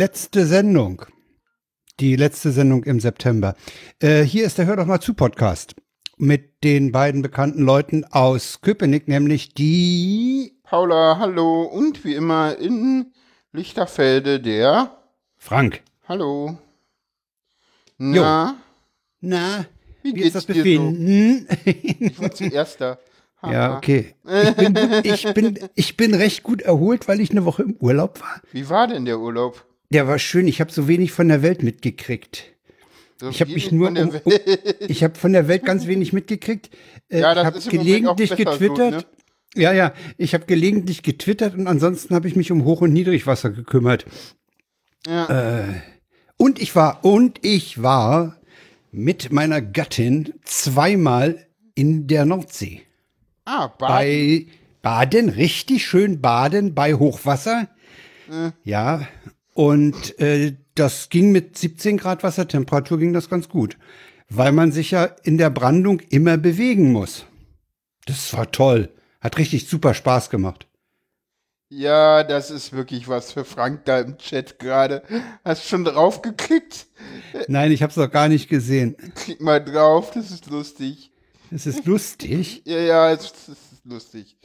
Letzte Sendung. Die letzte Sendung im September. Äh, hier ist der Hör doch mal zu Podcast mit den beiden bekannten Leuten aus Köpenick, nämlich die Paula, hallo und wie immer in Lichterfelde der Frank. Hallo. Na, Na, wie, wie ist geht's das dir Befinden? so? Ich war zuerst da. Haha. ja, okay. Ich bin, gut, ich, bin, ich bin recht gut erholt, weil ich eine Woche im Urlaub war. Wie war denn der Urlaub? Der war schön. Ich habe so wenig von der Welt mitgekriegt. So Ich habe mich nur, um, um, Welt. ich habe von der Welt ganz wenig mitgekriegt. Äh, Ja, das habe gelegentlich getwittert. ne? Ja, ja, ich habe gelegentlich getwittert und ansonsten habe ich mich um Hoch- und Niedrigwasser gekümmert. Ja. Und ich war und ich war mit meiner Gattin zweimal in der Nordsee. ah, Baden. Bei Baden, richtig schön baden bei Hochwasser. Ja, und äh, das ging mit 17 Grad Wassertemperatur ging das ganz gut, weil man sich ja in der Brandung immer bewegen muss. Das war toll, hat richtig super Spaß gemacht. Ja, das ist wirklich was für Frank da im Chat gerade. Hast schon drauf geklickt? Nein, ich habe es noch gar nicht gesehen. Klick mal drauf, das ist lustig. Es ist lustig. Ja, ja, es ist lustig.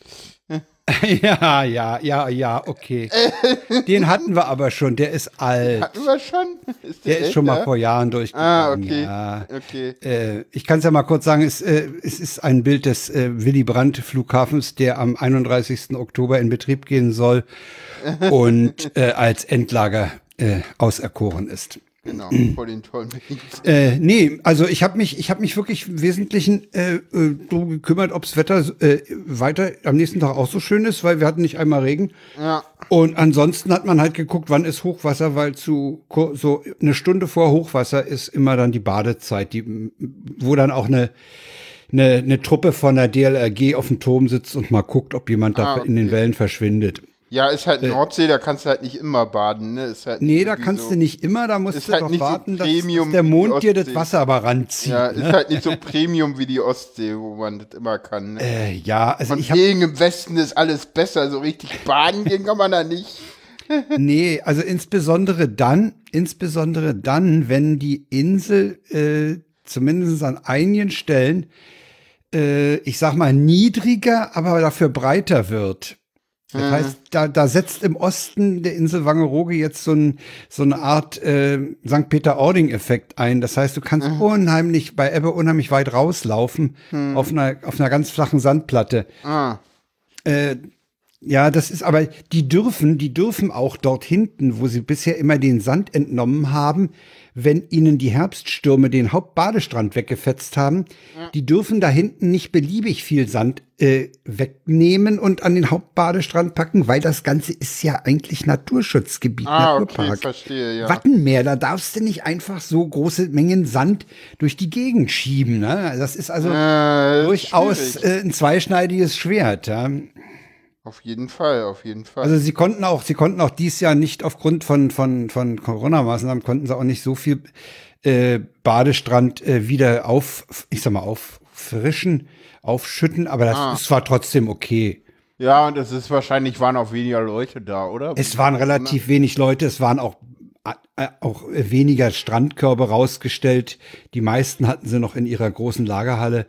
ja, ja, ja, ja, okay. Den hatten wir aber schon, der ist alt. Hatten wir schon? Ist Der ist schon mal vor Jahren durchgegangen. Ah, okay. Ja. Okay. Äh, ich kann es ja mal kurz sagen, es, äh, es ist ein Bild des äh, Willy Brandt Flughafens, der am 31. Oktober in Betrieb gehen soll und äh, als Endlager äh, auserkoren ist. Genau, vor den tollen. Äh, nee, also ich habe mich, ich habe mich wirklich im Wesentlichen äh, äh, darum gekümmert, ob's Wetter äh, weiter am nächsten Tag auch so schön ist, weil wir hatten nicht einmal Regen. Ja. Und ansonsten hat man halt geguckt, wann ist Hochwasser, weil zu so eine Stunde vor Hochwasser ist immer dann die Badezeit, die, wo dann auch eine, eine, eine Truppe von der DLRG auf dem Turm sitzt und mal guckt, ob jemand da Ah, in den Wellen verschwindet. Ja, ist halt Nordsee, da kannst du halt nicht immer baden, ne? Ist halt Äh. Nee, da kannst so, du nicht immer, da musst du halt doch nicht so warten, dass, der Mond dir das. Wasser aber ranzieht. Ja, ist halt nicht so Premium wie die Ostsee, wo man das immer kann. Ne? Äh, ja, also Von ich wegen im Westen ist alles besser, so richtig baden gehen kann man da nicht. Nee, also insbesondere dann, insbesondere dann, wenn die Insel äh, zumindest an einigen Stellen, äh, ich sag mal, niedriger, aber dafür breiter wird. Das heißt, da, da setzt im Osten der Insel Wangerooge jetzt so, ein, so eine Art äh, St. Peter-Ording-Effekt ein. Das heißt, du kannst unheimlich bei Ebbe unheimlich weit rauslaufen auf, einer, auf einer ganz flachen Sandplatte. Ah, Äh, ja, das ist aber, die dürfen, die dürfen auch dort hinten, wo sie bisher immer den Sand entnommen haben, wenn ihnen die Herbststürme den Hauptbadestrand weggefetzt haben, die dürfen da hinten nicht beliebig viel Sand äh, wegnehmen und an den Hauptbadestrand packen, weil das Ganze ist ja eigentlich Naturschutzgebiet, ah okay, Naturpark. verstehe, ja. Wattenmeer, da darfst du nicht einfach so große Mengen Sand durch die Gegend schieben. Ne? Das ist also Äh, durchaus äh, ein zweischneidiges Schwert. Ja? Auf jeden Fall, auf jeden Fall. Also sie konnten auch, sie konnten auch dies Jahr nicht aufgrund von von von Corona-Maßnahmen konnten sie auch nicht so viel äh, Badestrand äh, wieder auf, ich sag mal auffrischen, aufschütten, aber das Ah. es war trotzdem okay. ja, und es ist wahrscheinlich, waren auch weniger Leute da, oder? Es waren relativ wenig Leute, es waren auch äh, auch weniger Strandkörbe rausgestellt. Die meisten hatten sie noch in ihrer großen Lagerhalle.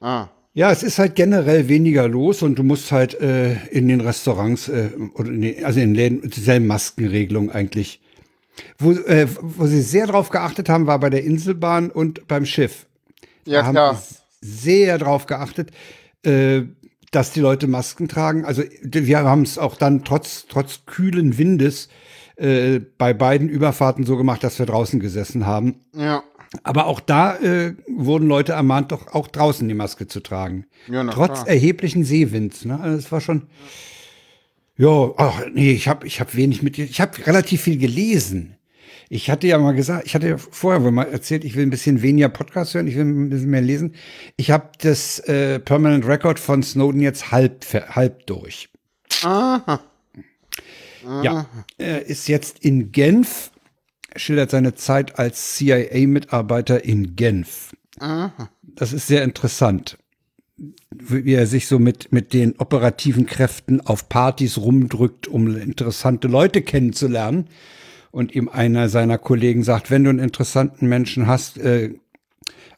Ah, Ja, es ist halt generell weniger los und du musst halt äh, in den Restaurants äh, oder in den, also in den Läden dieselben Maskenregelungen eigentlich. Wo, äh, wo sie sehr drauf geachtet haben, war bei der Inselbahn und beim Schiff. ja Da haben klar. sehr drauf geachtet, äh, dass die Leute Masken tragen. Also wir haben es auch dann trotz trotz kühlen Windes äh, bei beiden Überfahrten so gemacht, dass wir draußen gesessen haben. Ja, Aber auch da äh, wurden Leute ermahnt, doch auch draußen die Maske zu tragen. Ja, Trotz klar. erheblichen Seewinds. Ne? Also das war schon. Ja, ach, nee, ich habe ich hab wenig mit. Ich habe relativ viel gelesen. Ich hatte ja mal gesagt, ich hatte ja vorher mal erzählt, ich will ein bisschen weniger Podcast hören, ich will ein bisschen mehr lesen. Ich habe das äh, Permanent Record von Snowden jetzt halb, halb durch. aha. Ja, er ist jetzt in Genf, schildert seine Zeit als CIA-Mitarbeiter in Genf. Aha. Das ist sehr interessant. wie er sich so mit, mit den operativen Kräften auf Partys rumdrückt, um interessante Leute kennenzulernen. Und ihm einer seiner Kollegen sagt, wenn du einen interessanten Menschen hast, äh,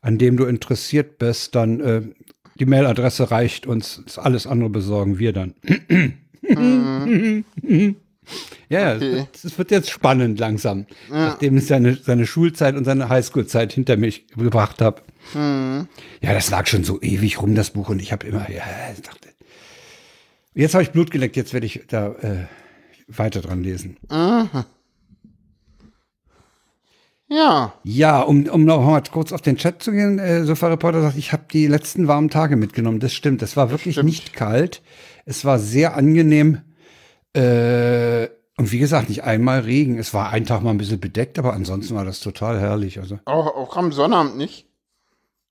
an dem du interessiert bist, dann äh, die Mailadresse reicht uns, alles andere besorgen wir dann. Mhm. ja, okay. es, wird jetzt spannend langsam, ja. nachdem ich seine, seine Schulzeit und seine Highschool-Zeit hinter mich gebracht habe. Mhm. Ja, das lag schon so ewig rum, das Buch, und ich habe immer, ja, dachte, jetzt habe ich Blut geleckt, jetzt werde ich da äh, weiter dran lesen. Mhm. Ja. Ja, um, um noch mal kurz auf den Chat zu gehen, äh, Sofa Reporter sagt, ich habe die letzten warmen Tage mitgenommen. Das stimmt, es war wirklich stimmt. nicht kalt. Es war sehr angenehm. Äh, und wie gesagt, nicht einmal Regen. Es war ein Tag mal ein bisschen bedeckt, aber ansonsten war das total herrlich. Also. Auch, auch am Sonnabend nicht?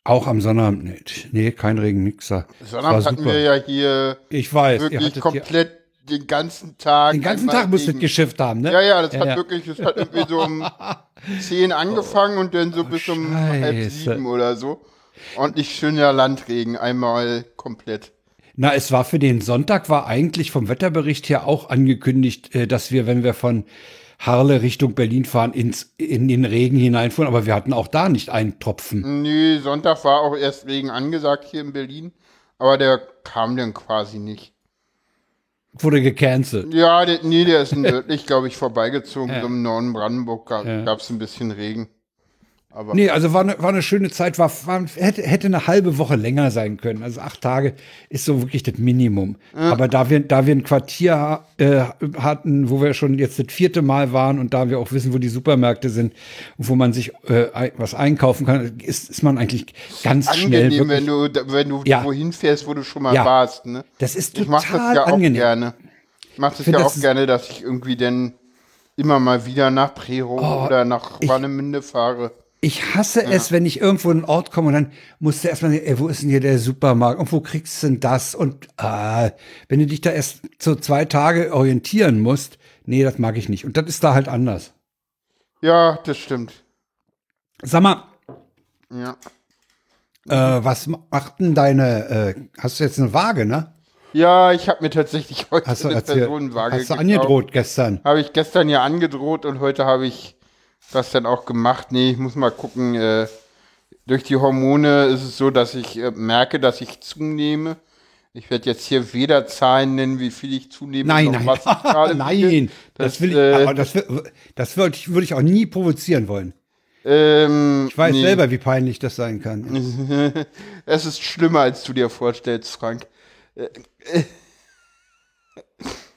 Auch am Sonnabend nicht. Nee, kein Regen, da. Sonnabend hatten wir ja hier ich weiß, wirklich komplett den ganzen Tag. Den ganzen Tag musst du geschifft haben, ne? Ja, ja, das ja, hat ja. wirklich, das hat irgendwie so um 10 angefangen und dann so oh, bis um Scheiße. halb sieben oder so. Ordentlich schöner Landregen, einmal komplett. Na, es war für den Sonntag, war eigentlich vom Wetterbericht her auch angekündigt, äh, dass wir, wenn wir von Harle Richtung Berlin fahren, ins, in den Regen hineinfuhren, aber wir hatten auch da nicht einen Tropfen. Nee, Sonntag war auch erst Regen angesagt hier in Berlin, aber der kam dann quasi nicht. Wurde gecancelt. Ja, der, nee, der ist nördlich, glaube ich, vorbeigezogen. Ja. Im Norden Brandenburg gab es ja. ein bisschen Regen. Aber nee, also war eine, war eine schöne Zeit, war, war, hätte, hätte eine halbe Woche länger sein können. Also acht Tage ist so wirklich das Minimum. Ja. Aber da wir, da wir ein Quartier äh, hatten, wo wir schon jetzt das vierte Mal waren und da wir auch wissen, wo die Supermärkte sind und wo man sich äh, was einkaufen kann, ist, ist man eigentlich ganz angenehm, schnell. Wirklich, wenn du, wenn du ja. wohin fährst, wo du schon mal ja. warst. Ne? Das ist total ich mach das ja angenehm. auch gerne. Ich mache das ja auch das gerne, dass ich irgendwie dann immer mal wieder nach Prero oh, oder nach Warnemünde fahre. Ich hasse ja. es, wenn ich irgendwo in einen Ort komme und dann musst du erstmal, ey, wo ist denn hier der Supermarkt und wo kriegst du denn das? Und ah, wenn du dich da erst so zwei Tage orientieren musst, nee, das mag ich nicht. Und das ist da halt anders. Ja, das stimmt. Sag mal. Ja. Äh, was macht denn deine, äh, hast du jetzt eine Waage, ne? Ja, ich habe mir tatsächlich heute hast eine Personenwaage Hast du angedroht gestern? Habe ich gestern ja angedroht und heute habe ich das dann auch gemacht. Nee, ich muss mal gucken. Äh, durch die Hormone ist es so, dass ich äh, merke, dass ich zunehme. Ich werde jetzt hier weder Zahlen nennen, wie viel ich zunehme, nein, nein. was ich gerade Nein, das, das, will ich, äh, das, das würde ich, würd ich auch nie provozieren wollen. Ähm, ich weiß nee. selber, wie peinlich das sein kann. es ist schlimmer, als du dir vorstellst, Frank.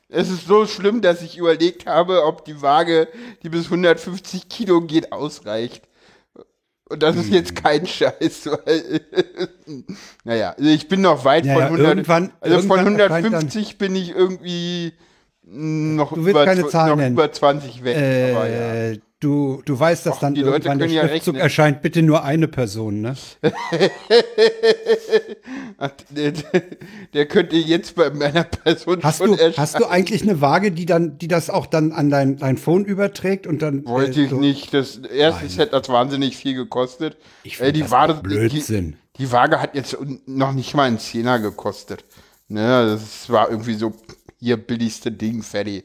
Es ist so schlimm, dass ich überlegt habe, ob die Waage, die bis 150 Kilo geht, ausreicht. Und das ist jetzt kein Scheiß. naja, also ich bin noch weit ja, von 100. Irgendwann, also irgendwann von 150 bin ich irgendwie noch, über, noch über, 20 weg. Äh, ja. Du, du weißt, dass Och, dann irgendwann der Schriftzug ja erscheint, bitte nur eine Person, ne? der, der, könnte jetzt bei meiner Person hast schon du, erscheinen. Hast du eigentlich eine Waage, die dann, die das auch dann an dein, dein Phone überträgt und dann. Wollte äh, so ich nicht. Das erste Set hat wahnsinnig viel gekostet. Ich äh, die Waage, Blödsinn. Die, die, Waage hat jetzt noch nicht mal einen Zehner gekostet. Ne, das war irgendwie so hier billigste Ding, fertig.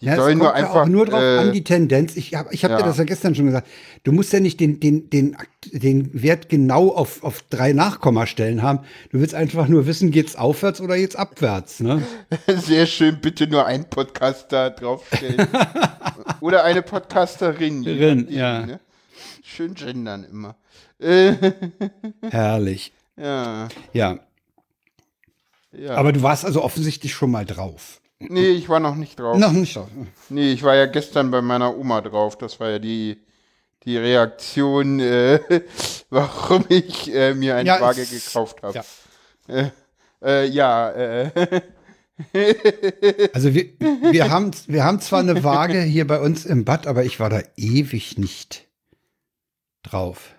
Die ja, sollen nur einfach. Nur drauf äh, an die Tendenz. Ich habe ich hab ja. dir das ja gestern schon gesagt. Du musst ja nicht den, den, den, den Wert genau auf, auf drei Nachkommastellen haben. Du willst einfach nur wissen, geht's aufwärts oder geht's abwärts. Ne? Sehr schön, bitte nur ein Podcaster draufstellen. oder eine Podcasterin. Rin, ja. Ne? Schön gendern immer. Herrlich. Ja. Ja. Ja. Aber du warst also offensichtlich schon mal drauf. Nee, ich war noch nicht drauf. Noch nicht drauf. Nee, ich war ja gestern bei meiner Oma drauf. Das war ja die, die Reaktion, äh, warum ich äh, mir eine ja, Waage gekauft habe. Ja. Äh, äh, ja, äh. Also wir, wir, haben, wir haben zwar eine Waage hier bei uns im Bad, aber ich war da ewig nicht drauf.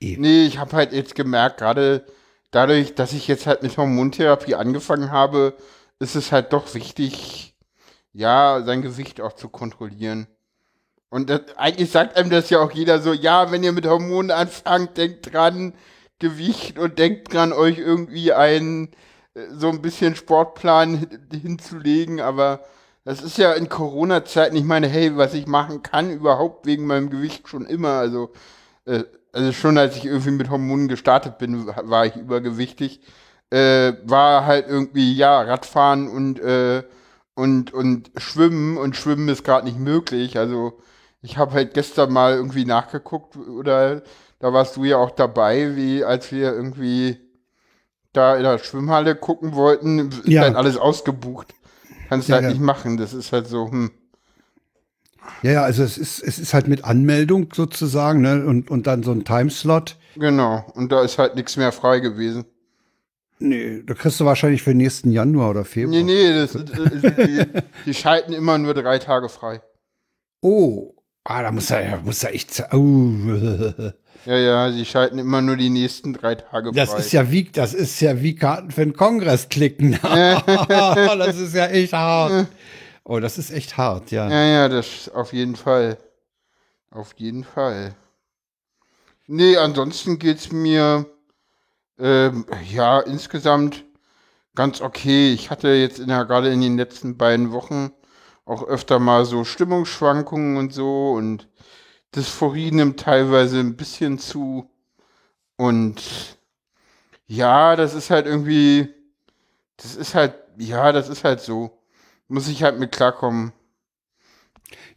Ewig. Nee, ich habe halt jetzt gemerkt, gerade dadurch, dass ich jetzt halt mit Hormontherapie angefangen habe, ist es halt doch wichtig, ja, sein Gewicht auch zu kontrollieren. Und das, eigentlich sagt einem das ja auch jeder so, ja, wenn ihr mit Hormonen anfangt, denkt dran, Gewicht und denkt dran, euch irgendwie einen äh, so ein bisschen Sportplan hinzulegen, aber das ist ja in Corona-Zeiten, ich meine, hey, was ich machen kann, überhaupt wegen meinem Gewicht schon immer. Also, äh, also schon als ich irgendwie mit Hormonen gestartet bin, war ich übergewichtig. Äh, war halt irgendwie, ja, Radfahren und, äh, und, und Schwimmen und Schwimmen ist gerade nicht möglich. Also, ich habe halt gestern mal irgendwie nachgeguckt oder da warst du ja auch dabei, wie als wir irgendwie da in der Schwimmhalle gucken wollten, ist Ja. halt alles ausgebucht. Kannst Ja, halt ja. nicht machen. Das ist halt so, hm. Ja, ja, also es ist, es ist halt mit Anmeldung sozusagen, ne? Und, und dann so ein Timeslot. Genau. Und da ist halt nichts mehr frei gewesen. Nee, da kriegst du wahrscheinlich für nächsten Januar oder Februar. Nee, nee, das, das, die, die schalten immer nur drei Tage frei. Oh, ah, da muss er, muss er echt. Oh. Ja, ja, sie schalten immer nur die nächsten drei Tage Das frei. ist ja wie, das ist ja wie Karten für den Kongress klicken. das ist ja echt hart. Oh, das ist echt hart, ja. Ja, ja, das auf jeden Fall. Auf jeden Fall. Nee, ansonsten geht's mir ähm, ja insgesamt ganz okay. Ich hatte jetzt in der, gerade in den letzten beiden Wochen auch öfter mal so Stimmungsschwankungen und so und Dysphorie nimmt teilweise ein bisschen zu. Und ja, das ist halt irgendwie, das ist halt, ja, das ist halt so. Muss ich halt mit klarkommen.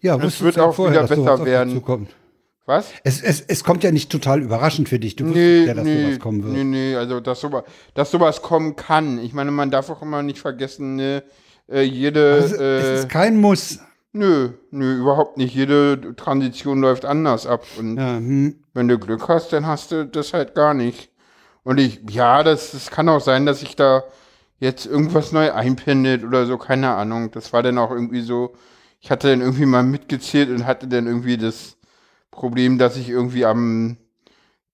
Ja, Es wird auch vorher, wieder besser werden. Was? Es, es, es kommt ja nicht total überraschend für dich. Du wusstest Nee, ja, dass nee, sowas kommen wird. nee, nee, also dass sowas, dass sowas kommen kann. Ich meine, man darf auch immer nicht vergessen, ne, äh, jede, Also, es äh, ist kein Muss. nö, nö, überhaupt nicht. Jede Transition läuft anders ab. Und Ja, hm. wenn du Glück hast, dann hast du das halt gar nicht. Und ich, ja, das, das kann auch sein, dass sich da jetzt irgendwas neu einpendelt oder so, keine Ahnung. Das war dann auch irgendwie so, ich hatte dann irgendwie mal mitgezählt und hatte dann irgendwie das Problem, dass ich irgendwie am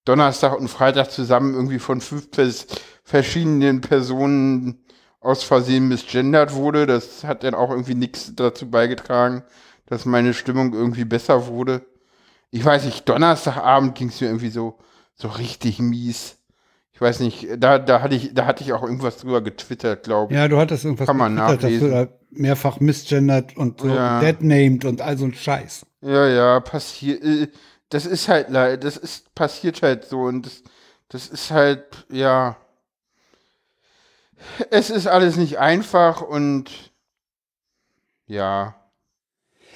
Donnerstag und Freitag zusammen irgendwie von fünf pers verschiedenen Personen aus Versehen misgendert wurde. Das hat dann auch irgendwie nichts dazu beigetragen, dass meine Stimmung irgendwie besser wurde. Ich weiß nicht, Donnerstagabend ging es mir irgendwie so, so richtig mies. Ich weiß nicht, da, da hatte ich, da hatte ich auch irgendwas drüber getwittert, glaube ich. ja, du hattest irgendwas Kann man getwittert, dass du nachlesen. da mehrfach misgendert und so Ja. deadnamed und all so ein Scheiß. Ja, ja, passiert. Äh, das ist halt leid, das ist passiert halt so und das, das ist halt, ja. Es ist alles nicht einfach und ja.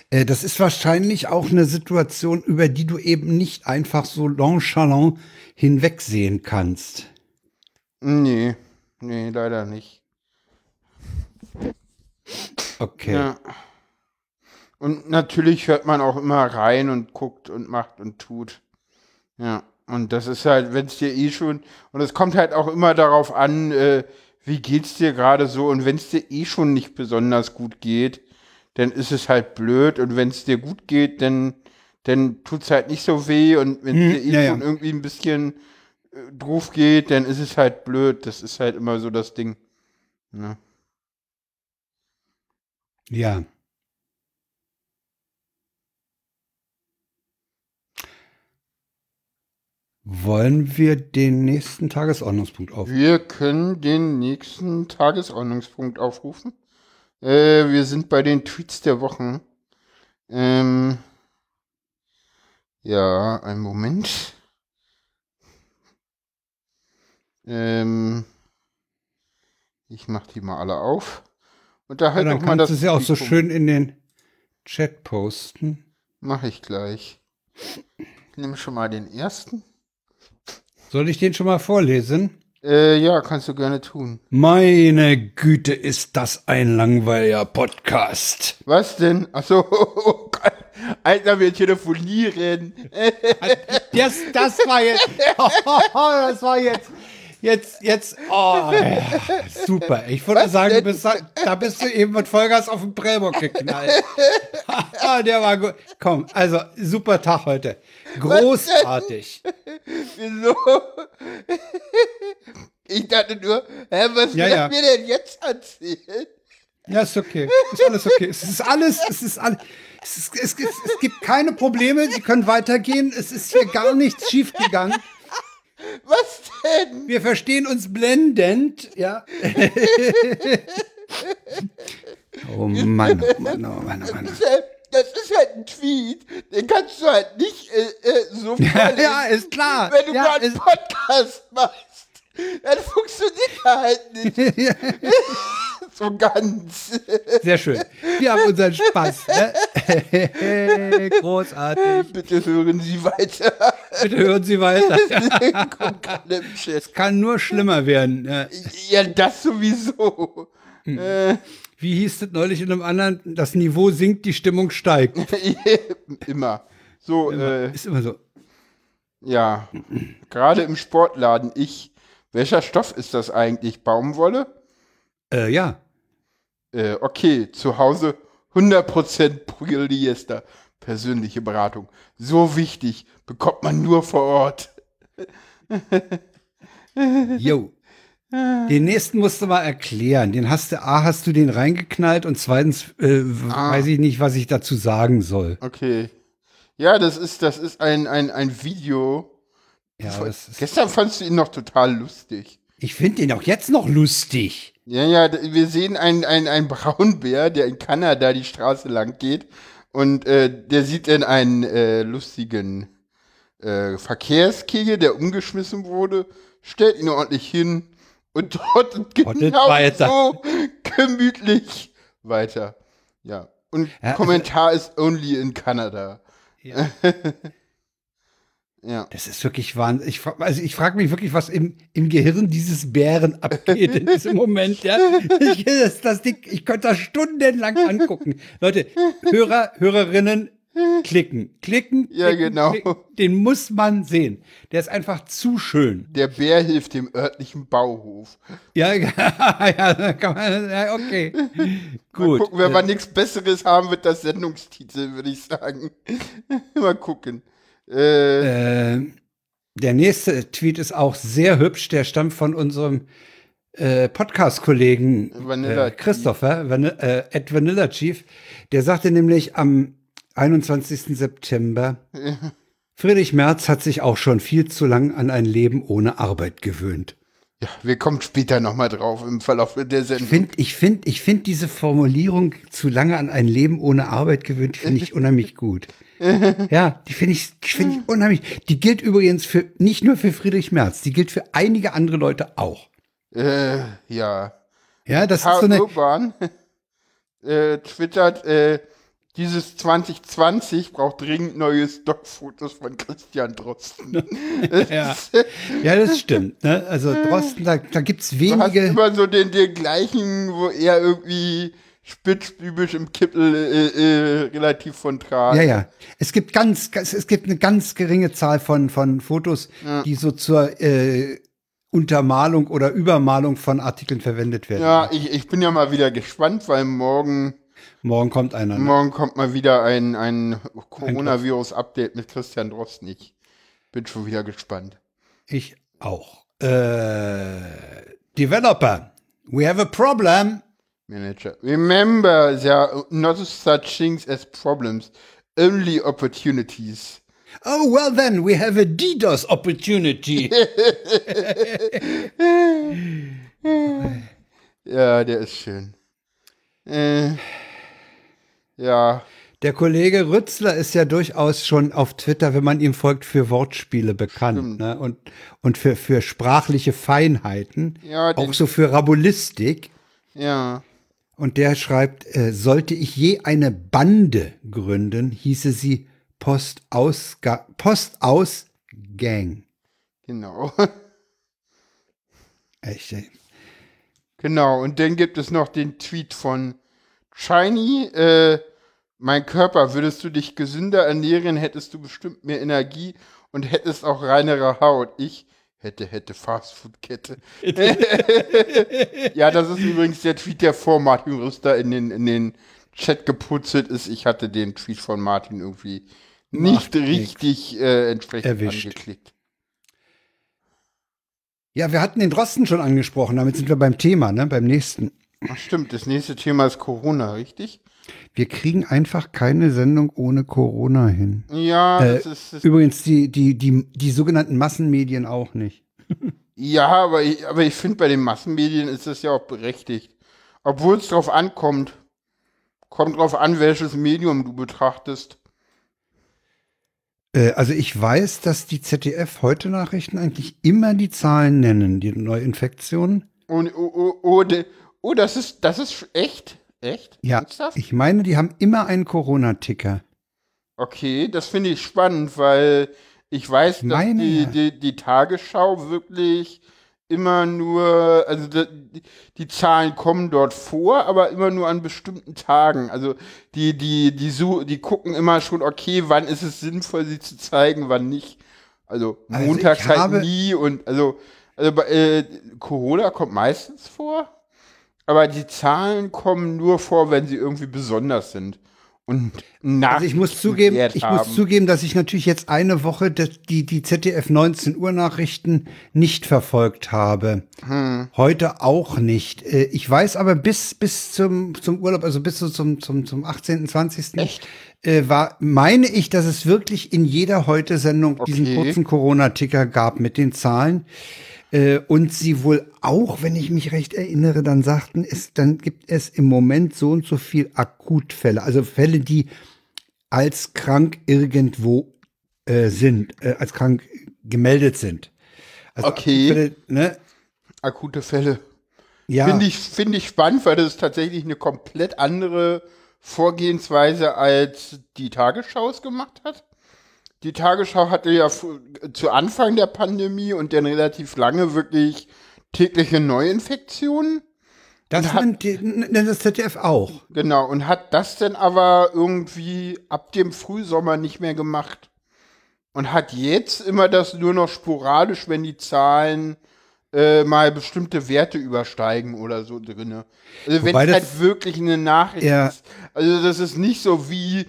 Äh, das ist wahrscheinlich auch eine Situation, über die du eben nicht einfach so nonchalant hinwegsehen kannst. Nee, nee, leider nicht. Okay. Ja. Und natürlich hört man auch immer rein und guckt und macht und tut. Ja. Und das ist halt, wenn es dir eh schon, und es kommt halt auch immer darauf an, äh, wie geht's dir gerade so, und wenn es dir eh schon nicht besonders gut geht, dann ist es halt blöd, und wenn es dir gut geht, dann, dann tut's halt nicht so weh, und wenn es Hm, dir eh ja, ja. irgendwie ein bisschen äh, drauf geht, dann ist es halt blöd. Das ist halt immer so das Ding. Ne? Ja. Wollen wir den nächsten Tagesordnungspunkt auf? Wir können den nächsten Tagesordnungspunkt aufrufen. Äh, wir sind bei den Tweets der Wochen. Ähm, ja, einen Moment. Ähm, ich mach die mal alle auf. Und da Ja, halt dann auch mal kannst das du ja auch so schön in den Chat posten. Mach ich gleich. Ich nehme schon mal den ersten. Soll ich den schon mal vorlesen? Äh, ja, kannst du gerne tun. Meine Güte, ist das ein langweiliger Podcast. Was denn? Achso, Alter, wir telefonieren. Das, das war jetzt, das war jetzt, jetzt, jetzt, oh, super. Ich würde Was sagen, du bist, da, bist du eben mit Vollgas auf den Prellbock geknallt. Der war gut. Komm, also super Tag heute. Großartig. Wieso? Ich dachte nur, hä, was Ja, ja. mir denn jetzt erzählen? Ja, ist okay. Ist alles okay. Es ist alles, es ist alles. Es, ist, es, es, es gibt keine Probleme, Sie können weitergehen. Es ist hier gar nichts schiefgegangen. Was beiden. Wir verstehen uns blendend, ja. oh Mann, oh Mann, oh Mann, oh Mann. Das ist halt- ein Tweet, den kannst du halt nicht äh, äh, so vorlesen, Ja, ist klar. wenn du ja, gerade einen Podcast machst. Dann funktioniert er halt nicht so ganz. sehr schön. Wir haben unseren Spaß. Ne? Großartig. Bitte hören Sie weiter. Bitte hören Sie weiter. Apokalypse. Kann nur schlimmer werden. Ja. Ja, das sowieso. Äh, Wie hieß das neulich in einem anderen? Das Niveau sinkt, die Stimmung steigt. Immer. So, äh, Ist immer so. ja. Gerade im Sportladen, ich. Welcher Stoff ist das eigentlich? Baumwolle? Äh, ja. Äh, okay, zu Hause 100% Polyester. Persönliche Beratung. So wichtig, bekommt man nur vor Ort. Jo. Den nächsten musst du mal erklären. Den hast du, A, hast du den reingeknallt und zweitens äh, Ah. weiß ich nicht, was ich dazu sagen soll. Okay. Ja, das ist, das ist ein, ein, ein Video. Ja, das ist, Gestern fandst du ihn noch total lustig. ich finde den auch jetzt noch lustig. Ja, ja, wir sehen einen, einen, einen Braunbär, der in Kanada die Straße lang geht und äh, der sieht dann einen äh, lustigen äh, Verkehrskegel, der umgeschmissen wurde, stellt ihn ordentlich hin und trottet Trottet genau weiter. so gemütlich weiter. Ja. Und Ja, Kommentar ist only in Kanada. Ja. Ja. Das ist wirklich Wahnsinn. Ich, also ich frage mich wirklich, was im, im Gehirn dieses Bären abgeht in diesem Moment. Ja? Ich, das, das Ding, ich könnte das stundenlang angucken. Leute, Hörer, Hörerinnen, klicken, klicken. Ja, klicken, genau. Klicken. Den muss man sehen. Der ist einfach zu schön. Der Bär hilft dem örtlichen Bauhof. Ja, ja, kann man, ja okay. Mal Gut. gucken, wenn wir nichts Besseres haben, wird das Sendungstitel, würde ich sagen. Mal gucken. Äh, Äh, der nächste Tweet ist auch sehr hübsch. Der stammt von unserem äh, Podcast-Kollegen äh, Christopher, Van äh, at Vanilla Chief. Der sagte nämlich am 21. September, Friedrich Merz hat sich auch schon viel zu lang an ein Leben ohne Arbeit gewöhnt. ja, wir kommen später nochmal drauf im Verlauf der Ich Sendung. finde ich find, ich find diese Formulierung zu lange an ein Leben ohne Arbeit gewöhnt, finde ich unheimlich gut. Ja, die finde ich, die finde ich unheimlich. Die gilt übrigens für, nicht nur für Friedrich Merz, die gilt für einige andere Leute auch. Äh, ja. Ja, das ist Karl so eine, Urban äh, twittert, äh, dieses 2020 braucht dringend neue Stockfotos von Christian Drosten. ja, ja, das stimmt. Ne? Also Drosten, da, da gibt's Du hast wenige. immer so den, den gleichen, wo er irgendwie spitzbübisch im Kittel äh, äh, relativ von Tra. Ja, ja. Es gibt ganz, es gibt eine ganz geringe Zahl von, von Fotos, die so zur äh, Untermalung oder Übermalung von Artikeln verwendet werden. Ja, ich, ich bin ja mal wieder gespannt, weil morgen, Morgen kommt einer. Ne? morgen kommt mal wieder ein, ein Coronavirus-Update mit Christian Drosten. Ich bin schon wieder gespannt. Ich auch. Äh, Developer, we have a problem. Manager. Remember, there are not such things as problems, only opportunities. Oh, well then, we have a DDoS opportunity. Ja, der ist schön. Äh, ja, Der Kollege Rützler ist ja durchaus schon auf Twitter, wenn man ihm folgt, für Wortspiele bekannt ne? und, und für, für sprachliche Feinheiten, Ja, auch so für Rabulistik. ja. Und der schreibt, äh, sollte ich je eine Bande gründen, hieße sie Post aus, Post aus Gang. Genau. Echt, ey. Genau, und dann gibt es noch den Tweet von Shiny. Äh, mein Körper, würdest du dich gesünder ernähren, hättest du bestimmt mehr Energie und hättest auch reinere Haut. Ich hätte, hätte Fastfood-Kette. ja, das ist übrigens der Tweet, der vor Martin Rüster in den, in den Chat geputzelt ist. Ich hatte den Tweet von Martin irgendwie nicht Macht richtig äh, entsprechend Erwischt. angeklickt. Ja, wir hatten den Drosten schon angesprochen, damit sind wir beim Thema, ne? beim nächsten. Ach, stimmt, das nächste Thema ist Corona, richtig? Wir kriegen einfach keine Sendung ohne Corona hin. Ja, Äh, das ist, das Übrigens die, die, die, die sogenannten Massenmedien auch nicht. Ja, aber ich, aber ich finde, bei den Massenmedien ist das ja auch berechtigt. Obwohl es drauf ankommt. Kommt drauf an, welches Medium du betrachtest. Äh, also ich weiß, dass die ZDF-Heute-Nachrichten eigentlich immer die Zahlen nennen, die Neuinfektionen. Und, oh, oh, oh, de, oh, das ist, das ist echt? Echt? Ja, Ernsthaft? ich meine, die haben immer einen Corona-Ticker. Okay, das finde ich spannend, weil ich weiß, dass Meine die, die, die Tagesschau wirklich immer nur, also die, die Zahlen kommen dort vor, aber immer nur an bestimmten Tagen. Also die, die, die, su- die gucken immer schon, okay, wann ist es sinnvoll, sie zu zeigen, wann nicht. Also Also montags ich halt nie und also, also bei, äh, Corona kommt meistens vor, aber die Zahlen kommen nur vor, wenn sie irgendwie besonders sind. Und Also ich muss zugeben, ich haben. muss zugeben, dass ich natürlich jetzt eine Woche die, die ZDF 19 Uhr Nachrichten nicht verfolgt habe. Hm. Heute auch nicht. Äh, Ich weiß aber bis, bis zum, zum Urlaub, also bis zum, zum, zum 18., 20. Echt? Äh, war, meine ich, dass es wirklich in jeder Heute-Sendung diesen Okay. kurzen Corona-Ticker gab mit den Zahlen. Äh, und sie wohl auch, wenn ich mich recht erinnere, dann sagten, es, dann gibt es im Moment so und so viel Akutfälle, also Fälle, die als krank irgendwo äh, sind, äh, als krank gemeldet sind. Also Okay. Akutfälle, ne? akute Fälle. Ja, Finde ich, finde ich spannend, weil das ist tatsächlich eine komplett andere Vorgehensweise, als die Tagesschau es gemacht hat. Die Tagesschau hatte ja zu Anfang der Pandemie und dann relativ lange wirklich tägliche Neuinfektionen. das nennt, das ZDF auch. Genau, und hat das dann aber irgendwie ab dem Frühsommer nicht mehr gemacht. Und hat jetzt immer das nur noch sporadisch, wenn die Zahlen äh, mal bestimmte Werte übersteigen oder so drinne. Also wenn es das- halt wirklich eine Nachricht Ja. ist. Also das ist nicht so wie,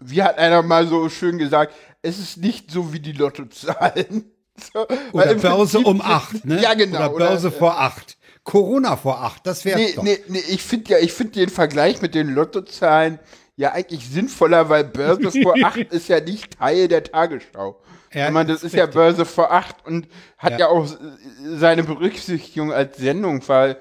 wie hat einer mal so schön gesagt, es ist nicht so wie die Lottozahlen. So, Oder Börse Prinzip- um acht, ne? Ja, genau. Oder Börse vor acht. Corona vor acht, das wäre Nee, doch. nee, nee, ich finde ja, ich finde den Vergleich mit den Lottozahlen ja eigentlich sinnvoller, weil Börse vor acht ist ja nicht Teil der Tagesschau. Ja, ich meine, das ist ist ja. Börse vor acht und hat Ja. ja, auch äh, seine Berücksichtigung als Sendung, weil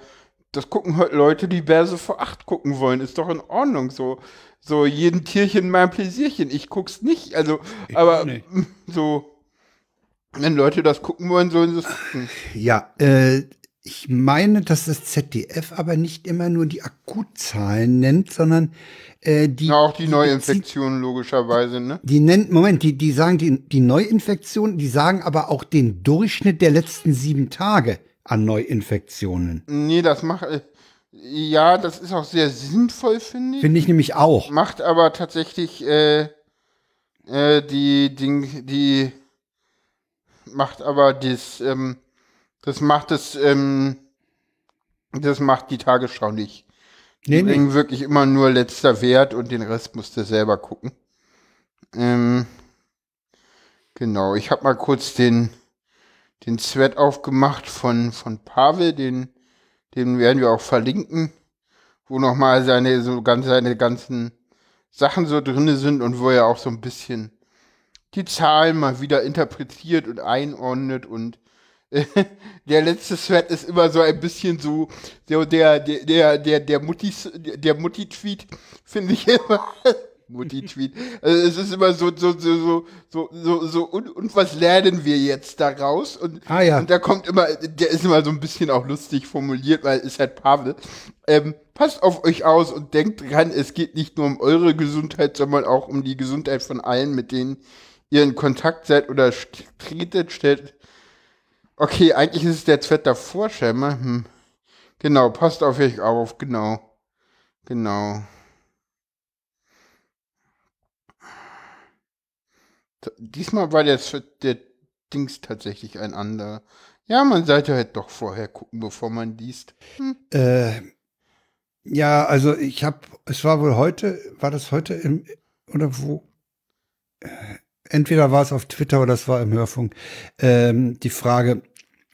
das gucken heute Leute, die Börse vor acht gucken wollen. Ist doch in Ordnung so. So, jeden Tierchen mein Pläsierchen. Ich guck's nicht. Also, aber auch nicht. so, wenn Leute das gucken wollen, sollen sie es gucken. Ja, äh, ich meine, dass das ZDF aber nicht immer nur die Akutzahlen nennt, sondern äh, die. Ja, auch die bezieht- Neuinfektionen logischerweise, ne? Die nennen, Moment, die, die sagen die, die Neuinfektion, die sagen aber auch den Durchschnitt der letzten sieben Tage an Neuinfektionen. Nee, das macht. äh, Ja, das ist auch sehr sinnvoll, finde ich. Finde ich nämlich auch. Macht aber tatsächlich äh, äh, die Ding, die macht aber das, ähm, das macht es, ähm, das macht die Tagesschau nicht. Die Nee, nee. bringen wirklich immer nur letzter Wert und den Rest musst du selber gucken. Ähm, genau, ich habe mal kurz den, den Thread aufgemacht von, von Pavel, den, den werden wir auch verlinken, wo nochmal seine, so ganz, seine ganzen Sachen so drinne sind und wo er auch so ein bisschen die Zahlen mal wieder interpretiert und einordnet und der letzte Thread ist immer so ein bisschen so, der, der, der, der, der Mutti, der Mutti-Tweet, finde ich immer. Mutti-Tweet. Also es ist immer so, so, so, so, so, so, so und, und was lernen wir jetzt daraus? Und, Ah, ja. und da kommt immer, der ist immer so ein bisschen auch lustig formuliert, weil ist halt Pavel. Ähm, passt auf euch aus und denkt dran, es geht nicht nur um eure Gesundheit, sondern auch um die Gesundheit von allen, mit denen ihr in Kontakt seid oder tretet, stellt. Okay, eigentlich ist es der Thread davor, scheinbar. Hm. Genau, passt auf euch auf, genau. Genau. Diesmal war der, der Dings tatsächlich ein anderer. Ja, man sollte halt doch vorher gucken, bevor man liest. Äh, ja, also ich habe, es war wohl heute, war das heute im, oder wo? Äh, Entweder war es auf Twitter oder es war im Hörfunk. Ähm, die Frage,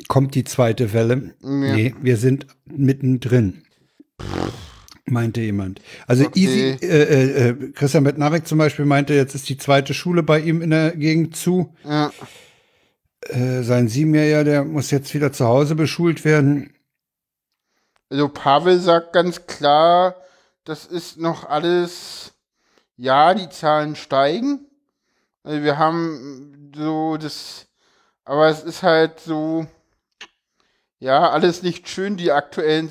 kommt die zweite Welle? Ja. Nee, wir sind mittendrin. Meinte jemand. Also Okay. Easy, äh, äh, äh, Christian Bettnarek zum Beispiel meinte, jetzt ist die zweite Schule bei ihm in der Gegend zu. Ja, äh, sein Siebenjähriger, der muss jetzt wieder zu Hause beschult werden. Also Pavel sagt ganz klar, das ist noch alles, ja, die Zahlen steigen. Also wir haben so das, aber es ist halt so, ja, alles nicht schön. Die aktuellen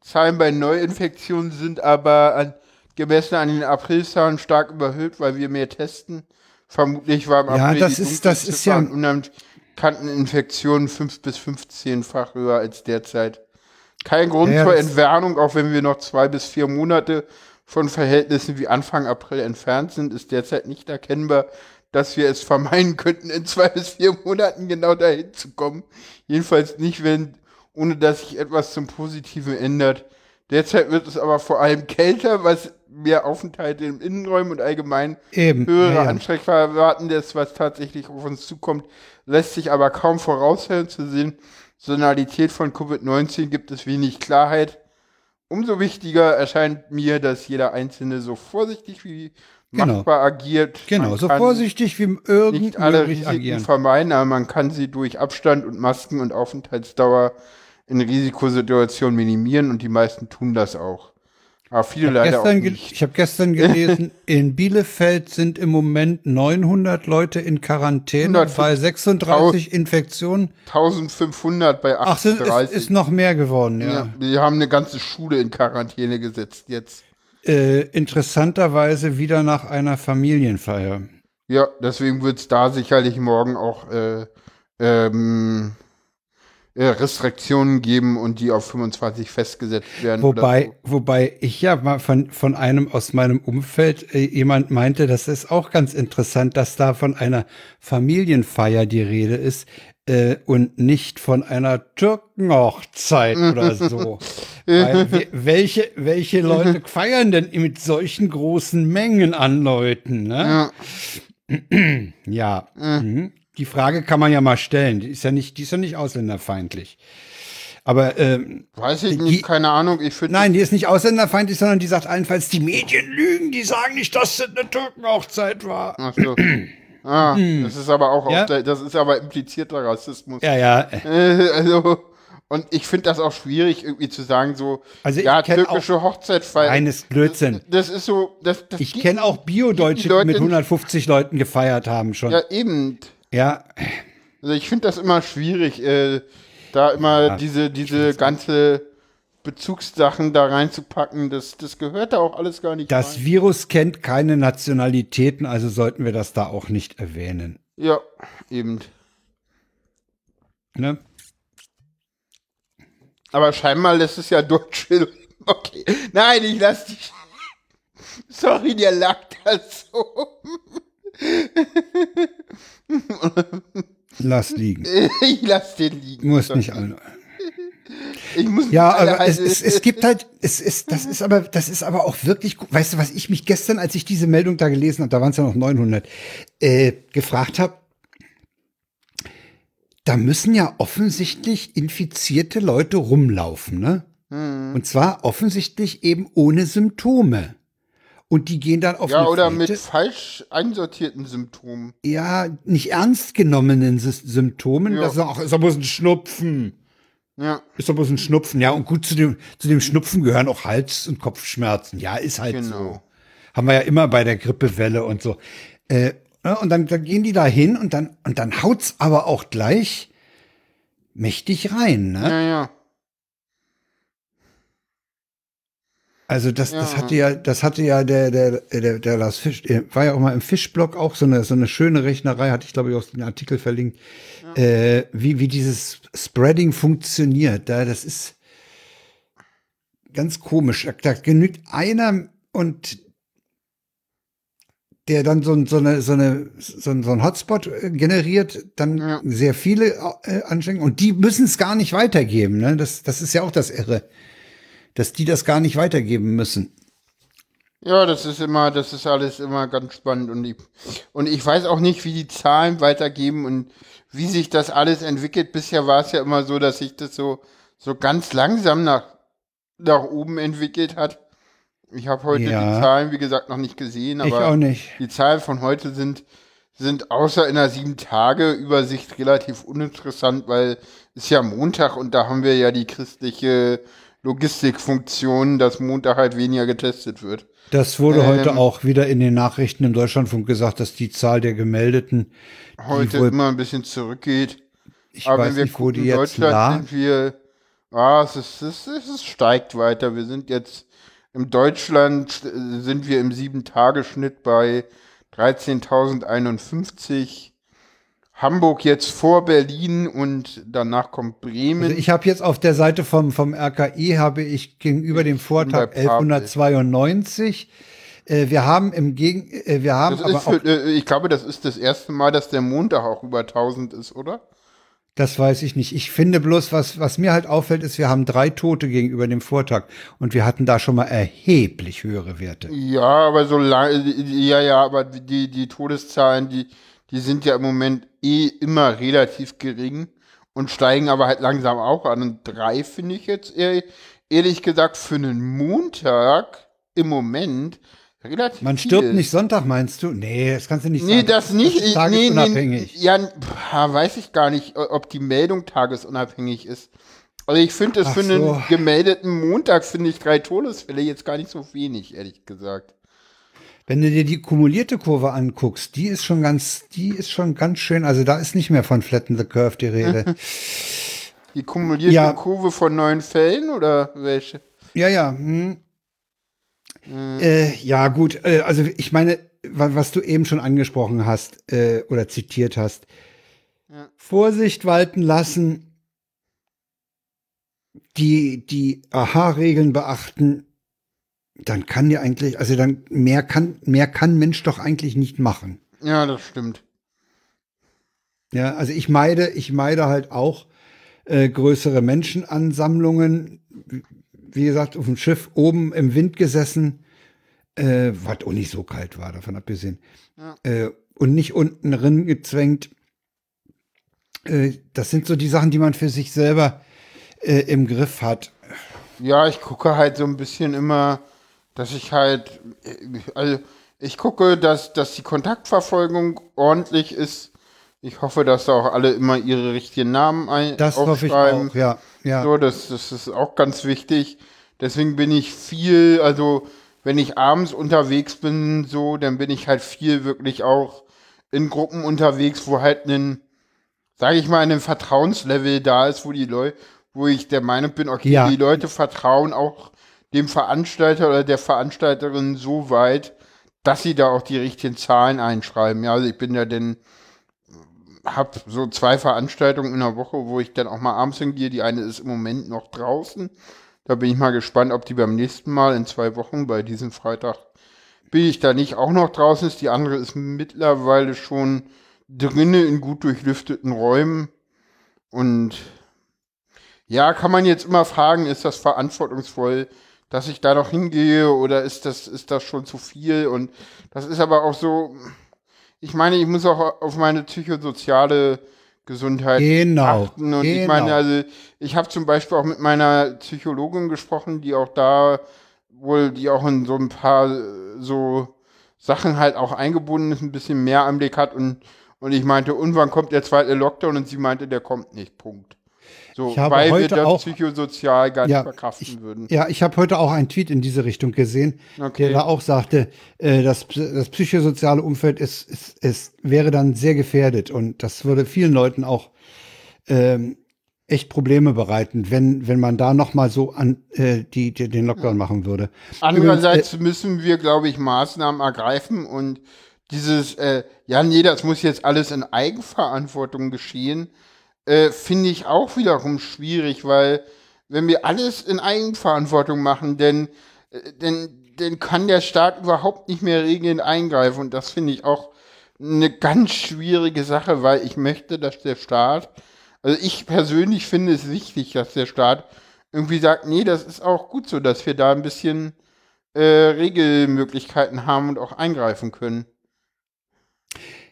Zahlen bei Neuinfektionen sind aber an, gemessen an den Aprilzahlen stark überhöht, weil wir mehr testen. Vermutlich war im Ja, April das die ist- das ist ja- unbekannten Infektionen fünf bis 15-fach höher als derzeit. Kein Grund Ja, zur Entwarnung, auch wenn wir noch zwei bis vier Monate von Verhältnissen wie Anfang April entfernt sind, ist derzeit nicht erkennbar, dass wir es vermeiden könnten, in zwei bis vier Monaten genau dahin zu kommen. Jedenfalls nicht, wenn, ohne dass sich etwas zum Positiven ändert. Derzeit wird es aber vor allem kälter, was mehr Aufenthalte in Innenräumen und allgemein Eben. höhere ja, ja. Ansteckgefahr erwarten. Das, was tatsächlich auf uns zukommt, lässt sich aber kaum voraussehen zu sehen. Sonalität von Covid-19 gibt es wenig Klarheit. Umso wichtiger erscheint mir, dass jeder Einzelne so vorsichtig wie Genau. machbar agiert. Genau, so vorsichtig wie irgend Nicht alle Risiken agieren. vermeiden, aber man kann sie durch Abstand und Masken und Aufenthaltsdauer in Risikosituationen minimieren und die meisten tun das auch. Aber viele leider auch nicht. ich habe gestern gelesen, in Bielefeld sind im Moment 900 Leute in Quarantäne 150 bei 36 Infektionen. 1500 bei Ach, sind, es 38. ist noch mehr geworden, ja. ja, wir haben eine ganze Schule in Quarantäne gesetzt jetzt. Äh, interessanterweise wieder nach einer Familienfeier. Ja, deswegen wird es da sicherlich morgen auch äh, ähm, äh, Restriktionen geben und die auf 25 festgesetzt werden. Wobei, so. wobei ich ja mal von, von einem aus meinem Umfeld äh, jemand meinte, das ist auch ganz interessant, dass da von einer Familienfeier die Rede ist äh, und nicht von einer Türkenhochzeit oder so. Weil, we- welche, welche Leute feiern denn mit solchen großen Mengen an Leuten? Ne? Ja, Ja. Mhm. Die Frage kann man ja mal stellen. Die ist ja nicht, die ist ja nicht ausländerfeindlich. Aber ähm, weiß ich Die- nicht, keine Ahnung. Ich finde Nein, die ist nicht ausländerfeindlich, sondern die sagt allenfalls, die Medien lügen, die sagen nicht, dass das eine Türkenhochzeit war. Ach so. Ah, das ist aber auch, Hm. Ja. der, das ist aber implizierter Rassismus. Ja, ja. Äh, also, und ich finde das auch schwierig, irgendwie zu sagen, so, Also ja, türkische Hochzeit feiern. Eines Blödsinn. Das ist so, das, das Ich kenne auch Bio-Deutsche, die die mit nicht- 150 Leuten gefeiert haben schon. Ja, eben. Ja, Also ich finde das immer schwierig, äh, da immer Ja, diese, diese ganze Bezugssachen da reinzupacken. Das, das gehört da auch alles gar nicht das rein. Virus kennt keine Nationalitäten, also sollten wir das da auch nicht erwähnen. Ja, eben. Ne? Aber scheinbar lässt es ja Deutsche. Okay. Nein, ich lass dich. Sorry, dir lag das so. Lass liegen. Ich lass den liegen. Muss nicht alle. Ich muss nicht Ja, aber es, es, es gibt halt, es ist, das ist aber, das ist aber auch wirklich, weißt du, was ich mich gestern, als ich diese Meldung da gelesen habe, da waren es ja noch 900, äh, gefragt habe, da müssen ja offensichtlich infizierte Leute rumlaufen, ne? Hm. Und zwar offensichtlich eben ohne Symptome. Und die gehen dann auf Ja, oder Fete. mit falsch einsortierten Symptomen. ja, nicht ernst genommenen Symptomen. Ja. Das ist, auch, ist doch bloß ein Schnupfen. Ja, Ist doch bloß ein Schnupfen. Ja, und gut, zu dem, zu dem Schnupfen gehören auch Hals- und Kopfschmerzen. Ja, ist halt Genau. so. Haben wir ja immer bei der Grippewelle und so. Äh, ja, und dann, dann gehen die da hin und dann, und dann haut's aber auch gleich mächtig rein, ne? ja, ja. Also das, das Ja. hatte ja, das hatte ja der, der, der, der Lars Fisch, war ja auch mal im Fischblock auch so eine, so eine schöne Rechnerei, hatte ich glaube ich auch den Artikel verlinkt, äh, wie, wie dieses Spreading funktioniert. Da, das ist ganz komisch. Da, genügt einer und der dann so, so eine, so eine, so ein, so ein Hotspot äh, generiert, dann Ja. sehr viele äh, anstecken und die müssen es gar nicht weitergeben. Ne? Das, das ist ja auch das Irre dass die das gar nicht weitergeben müssen. Ja, das ist immer, das ist alles immer ganz spannend und ich, und ich weiß auch nicht, wie die Zahlen weitergeben und wie sich das alles entwickelt. Bisher war es ja immer so, dass sich das so, so ganz langsam nach, nach oben entwickelt hat. Ich habe heute Ja. die Zahlen, wie gesagt, noch nicht gesehen, Ich aber auch nicht. die Zahlen von heute sind, sind außer in der Sieben-Tage-Übersicht relativ uninteressant, weil es ja Montag und da haben wir ja die christliche Logistikfunktion, dass Montag halt weniger getestet wird. Das wurde ähm, heute auch wieder in den Nachrichten im Deutschlandfunk gesagt, dass die Zahl der Gemeldeten heute immer ein bisschen zurückgeht. Ich Aber weiß wenn wir nicht, wo die jetzt Deutschland lag. sind wir, ah, es, ist, es, ist, es steigt weiter. Wir sind jetzt im Deutschland äh, sind wir im Sieben-Tage-Schnitt bei 13.051. Hamburg jetzt vor Berlin und danach kommt Bremen. Also ich habe jetzt auf der Seite vom, vom RKI habe ich gegenüber dem Vortag 1192. Äh, wir haben im Gegen, äh, wir haben aber für, äh, ich glaube, das ist das erste Mal, dass der Montag auch über 1000 ist, oder? Das weiß ich nicht. Ich finde bloß, was, was mir halt auffällt, ist, wir haben drei Tote gegenüber dem Vortag. Und wir hatten da schon mal erheblich höhere Werte. Ja, aber so lange, ja, ja, aber die, die Todeszahlen, die, die sind ja im Moment eh immer relativ gering und steigen aber halt langsam auch an. Und drei finde ich jetzt eher, ehrlich gesagt für einen Montag im Moment relativ Man stirbt viel. nicht Sonntag, meinst du? Nee, das kannst du nicht nee, sagen. Nee, das nicht. Das tagesunabhängig. Nee, ja, weiß ich gar nicht, ob die Meldung tagesunabhängig ist. Also ich finde es für so. einen gemeldeten Montag, finde ich drei Todesfälle jetzt gar nicht so wenig, ehrlich gesagt. Wenn du dir die kumulierte Kurve anguckst, die ist schon ganz, die ist schon ganz schön. Also da ist nicht mehr von Flatten the Curve die Rede. die kumulierte ja. Kurve von neun Fällen oder welche? Ja, ja. Hm. Äh, ja, gut. Äh, also ich meine, was du eben schon angesprochen hast äh, oder zitiert hast. Ja. Vorsicht walten lassen, die, die Aha-Regeln beachten, dann kann dir eigentlich, also dann mehr kann, mehr kann Mensch doch eigentlich nicht machen. Ja, das stimmt. Ja, also ich meide, ich meide halt auch äh, größere Menschenansammlungen. Wie gesagt, auf dem Schiff oben im Wind gesessen, äh, was auch nicht so kalt war, davon abgesehen. Ja. Äh, und nicht unten drin gezwängt. Äh, das sind so die Sachen, die man für sich selber äh, im Griff hat. Ja, ich gucke halt so ein bisschen immer, dass ich halt, also ich gucke, dass, dass die Kontaktverfolgung ordentlich ist. Ich hoffe, dass da auch alle immer ihre richtigen Namen ein Das ich auch, ja. ja. So, das, das ist auch ganz wichtig. Deswegen bin ich viel, also wenn ich abends unterwegs bin, so, dann bin ich halt viel wirklich auch in Gruppen unterwegs, wo halt ein, sage ich mal, ein Vertrauenslevel da ist, wo die Leute, wo ich der Meinung bin, okay, ja. die Leute vertrauen auch dem Veranstalter oder der Veranstalterin so weit, dass sie da auch die richtigen Zahlen einschreiben. Ja, also ich bin ja denn, hab so zwei Veranstaltungen in der Woche, wo ich dann auch mal abends hingehe. Die eine ist im Moment noch draußen. Da bin ich mal gespannt, ob die beim nächsten Mal in zwei Wochen bei diesem Freitag bin ich da nicht auch noch draußen ist. Die andere ist mittlerweile schon drinnen in gut durchlüfteten Räumen. Und ja, kann man jetzt immer fragen, ist das verantwortungsvoll? Dass ich da noch hingehe oder ist das, ist das schon zu viel? Und das ist aber auch so, ich meine, ich muss auch auf meine psychosoziale Gesundheit genau, achten. Und genau. ich meine, also ich habe zum Beispiel auch mit meiner Psychologin gesprochen, die auch da wohl, die auch in so ein paar so Sachen halt auch eingebunden ist, ein bisschen mehr Anblick hat und, und ich meinte, und wann kommt der zweite Lockdown? Und sie meinte, der kommt nicht, Punkt. So, weil wir das auch, psychosozial gar nicht ja, verkraften ich, würden. Ja, ich habe heute auch einen Tweet in diese Richtung gesehen, okay. der da auch sagte, äh, das, das psychosoziale Umfeld ist, ist, ist, wäre dann sehr gefährdet und das würde vielen Leuten auch ähm, echt Probleme bereiten, wenn, wenn man da noch mal so an äh, die, die den Lockdown machen würde. Andererseits Übrigens, äh, müssen wir, glaube ich, Maßnahmen ergreifen und dieses, äh, ja, nee, das muss jetzt alles in Eigenverantwortung geschehen äh, finde ich auch wiederum schwierig, weil wenn wir alles in Eigenverantwortung machen, denn, äh, denn, denn kann der Staat überhaupt nicht mehr regeln eingreifen. Und das finde ich auch eine ganz schwierige Sache, weil ich möchte, dass der Staat, also ich persönlich finde es wichtig, dass der Staat irgendwie sagt, nee, das ist auch gut so, dass wir da ein bisschen äh, Regelmöglichkeiten haben und auch eingreifen können.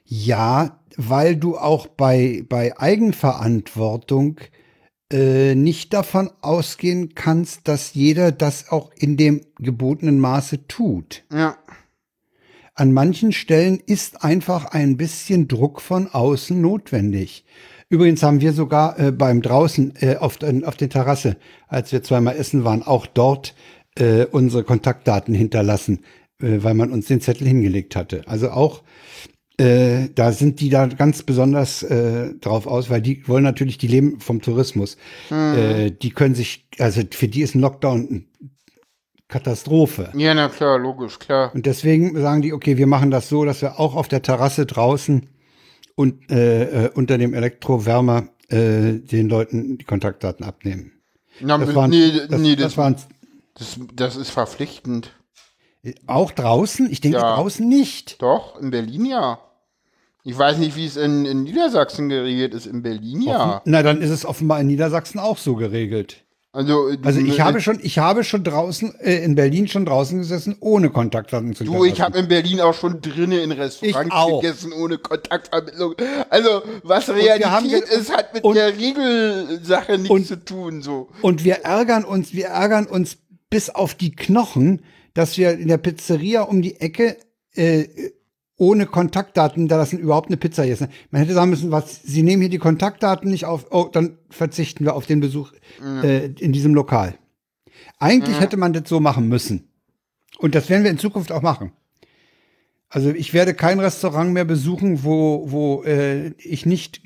Ja, weil du auch bei, bei Eigenverantwortung äh, nicht davon ausgehen kannst, dass jeder das auch in dem gebotenen Maße tut. Ja. an manchen Stellen ist einfach ein bisschen Druck von außen notwendig. Übrigens haben wir sogar äh, beim draußen äh, auf, auf der Terrasse, als wir zweimal essen waren, auch dort äh, unsere Kontaktdaten hinterlassen, äh, weil man uns den Zettel hingelegt hatte. Also auch äh, da sind die da ganz besonders äh, drauf aus, weil die wollen natürlich, die leben vom Tourismus. Mhm. Äh, die können sich, also für die ist ein Lockdown Katastrophe. Ja, na klar, logisch, klar. Und deswegen sagen die, okay, wir machen das so, dass wir auch auf der Terrasse draußen und äh, äh, unter dem Elektrowärmer äh, den Leuten die Kontaktdaten abnehmen. Na, das waren, nee, das, nee, das, das, waren, das, das ist verpflichtend. Auch draußen? Ich denke ja. draußen nicht. Doch, in Berlin ja. Ich weiß nicht, wie es in, in Niedersachsen geregelt ist. In Berlin ja. Offen, na, dann ist es offenbar in Niedersachsen auch so geregelt. Also, also ich habe schon, ich habe schon draußen äh, in Berlin schon draußen gesessen, ohne Kontaktdaten zu Du, ich habe in Berlin auch schon drinnen in Restaurants gegessen, ohne Kontaktvermittlung. Also was Realität ist, hat mit und, der Regelsache nichts und, zu tun. So. Und wir ärgern uns, wir ärgern uns bis auf die Knochen, dass wir in der Pizzeria um die Ecke äh, ohne Kontaktdaten da lassen überhaupt eine Pizza essen. Man hätte sagen müssen, was, Sie nehmen hier die Kontaktdaten nicht auf, oh, dann verzichten wir auf den Besuch mhm. äh, in diesem Lokal. Eigentlich mhm. hätte man das so machen müssen. Und das werden wir in Zukunft auch machen. Also ich werde kein Restaurant mehr besuchen, wo, wo äh, ich nicht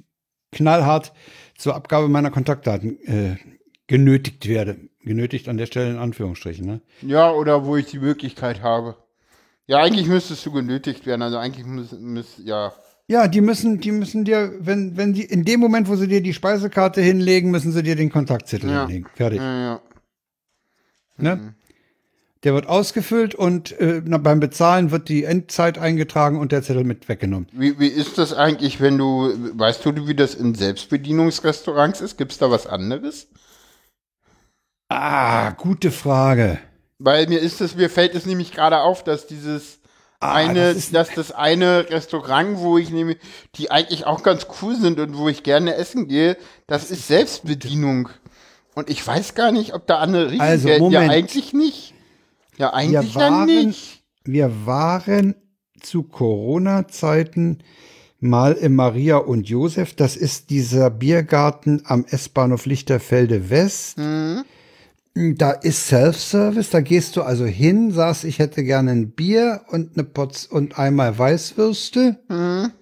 knallhart zur Abgabe meiner Kontaktdaten äh, genötigt werde. Genötigt an der Stelle in Anführungsstrichen. Ne? Ja, oder wo ich die Möglichkeit habe. Ja, eigentlich müsstest du genötigt werden. Also eigentlich muss, muss ja. Ja, die müssen, die müssen dir, wenn, wenn die, in dem Moment, wo sie dir die Speisekarte hinlegen, müssen sie dir den Kontaktzettel ja. hinlegen. Fertig. Ja, ja. Ne? Mhm. Der wird ausgefüllt und äh, beim Bezahlen wird die Endzeit eingetragen und der Zettel mit weggenommen. Wie, wie ist das eigentlich, wenn du, weißt du, wie das in Selbstbedienungsrestaurants ist? Gibt es da was anderes? Ah, gute Frage. Weil mir ist es, mir fällt es nämlich gerade auf, dass dieses ah, eine, das dass das eine Restaurant, wo ich nehme, die eigentlich auch ganz cool sind und wo ich gerne essen gehe, das, das ist Selbstbedienung. Und ich weiß gar nicht, ob da andere Regeln also, Moment. Ja, eigentlich nicht. Ja, eigentlich wir waren, nicht. Wir waren zu Corona-Zeiten mal im Maria und Josef. Das ist dieser Biergarten am S-Bahnhof Lichterfelde West. Mhm. Da ist Self-Service, da gehst du also hin, sagst, ich hätte gerne ein Bier und eine Potz und einmal Weißwürste. Mhm.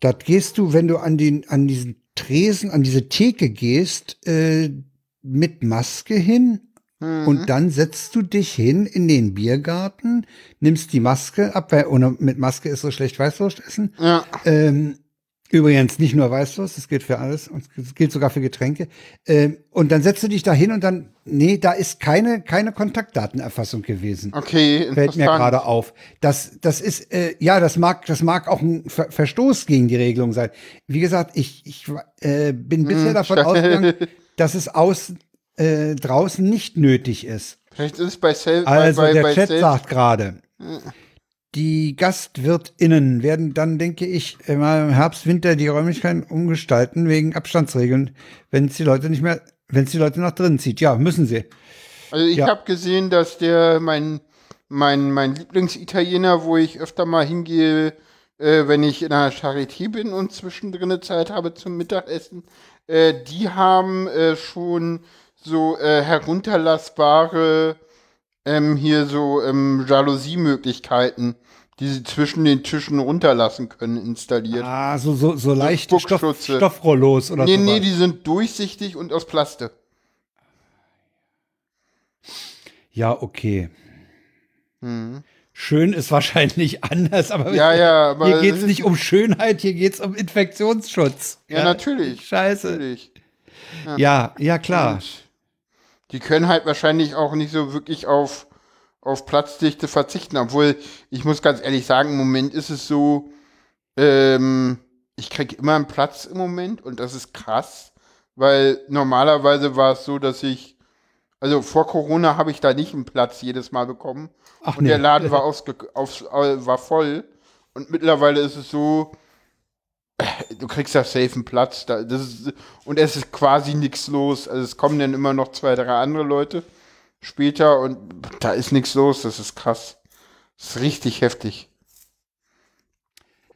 Das gehst du, wenn du an den, an diesen Tresen, an diese Theke gehst, äh, mit Maske hin mhm. und dann setzt du dich hin in den Biergarten, nimmst die Maske ab, weil ohne, mit Maske ist so schlecht Weißwurst essen. Ja. Ähm, Übrigens nicht nur Weißwurst, das gilt für alles und das gilt sogar für Getränke. Ähm, und dann setzt du dich da hin und dann, nee, da ist keine, keine Kontaktdatenerfassung gewesen. Okay, Fällt mir gerade auf. Das, das ist, äh, ja, das mag, das mag auch ein Ver Verstoß gegen die Regelung sein. Wie gesagt, ich, ich äh, bin bisher hm, davon ausgegangen, dass es außen, äh, draußen nicht nötig ist. Vielleicht ist es bei Self. Also bei, der bei Chat sagt gerade. Die GastwirtInnen werden dann, denke ich, immer im Herbst, Winter die Räumlichkeiten umgestalten wegen Abstandsregeln, wenn es die Leute nicht mehr, wenn es die Leute nach drinnen zieht. Ja, müssen sie. Also ich ja. habe gesehen, dass der mein mein mein Lieblingsitaliener, wo ich öfter mal hingehe, äh, wenn ich in einer Charité bin und zwischendrin Zeit habe zum Mittagessen, äh, die haben äh, schon so äh, herunterlassbare ähm, hier so ähm, Jalousie-Möglichkeiten, die sie zwischen den Tischen runterlassen können, installiert. Ah, so, so, so leichte Stoff, Stoffrollos oder so. Nee, nee, die sind durchsichtig und aus Plastik. Ja, okay. Hm. Schön ist wahrscheinlich anders, aber, ja, ja, aber hier geht es nicht um Schönheit, hier geht es um Infektionsschutz. Ja, ja natürlich. Scheiße. Natürlich. Ja. ja, ja, klar. Und die können halt wahrscheinlich auch nicht so wirklich auf, auf Platzdichte verzichten. Obwohl, ich muss ganz ehrlich sagen, im Moment ist es so, ähm, ich kriege immer einen Platz im Moment und das ist krass, weil normalerweise war es so, dass ich, also vor Corona habe ich da nicht einen Platz jedes Mal bekommen. Ach, und nee. der Laden war, ausge, auf, war voll. Und mittlerweile ist es so, du kriegst ja safe einen Platz. Da, das ist, und es ist quasi nichts los. Also es kommen dann immer noch zwei, drei andere Leute später und da ist nichts los. Das ist krass. ist richtig heftig.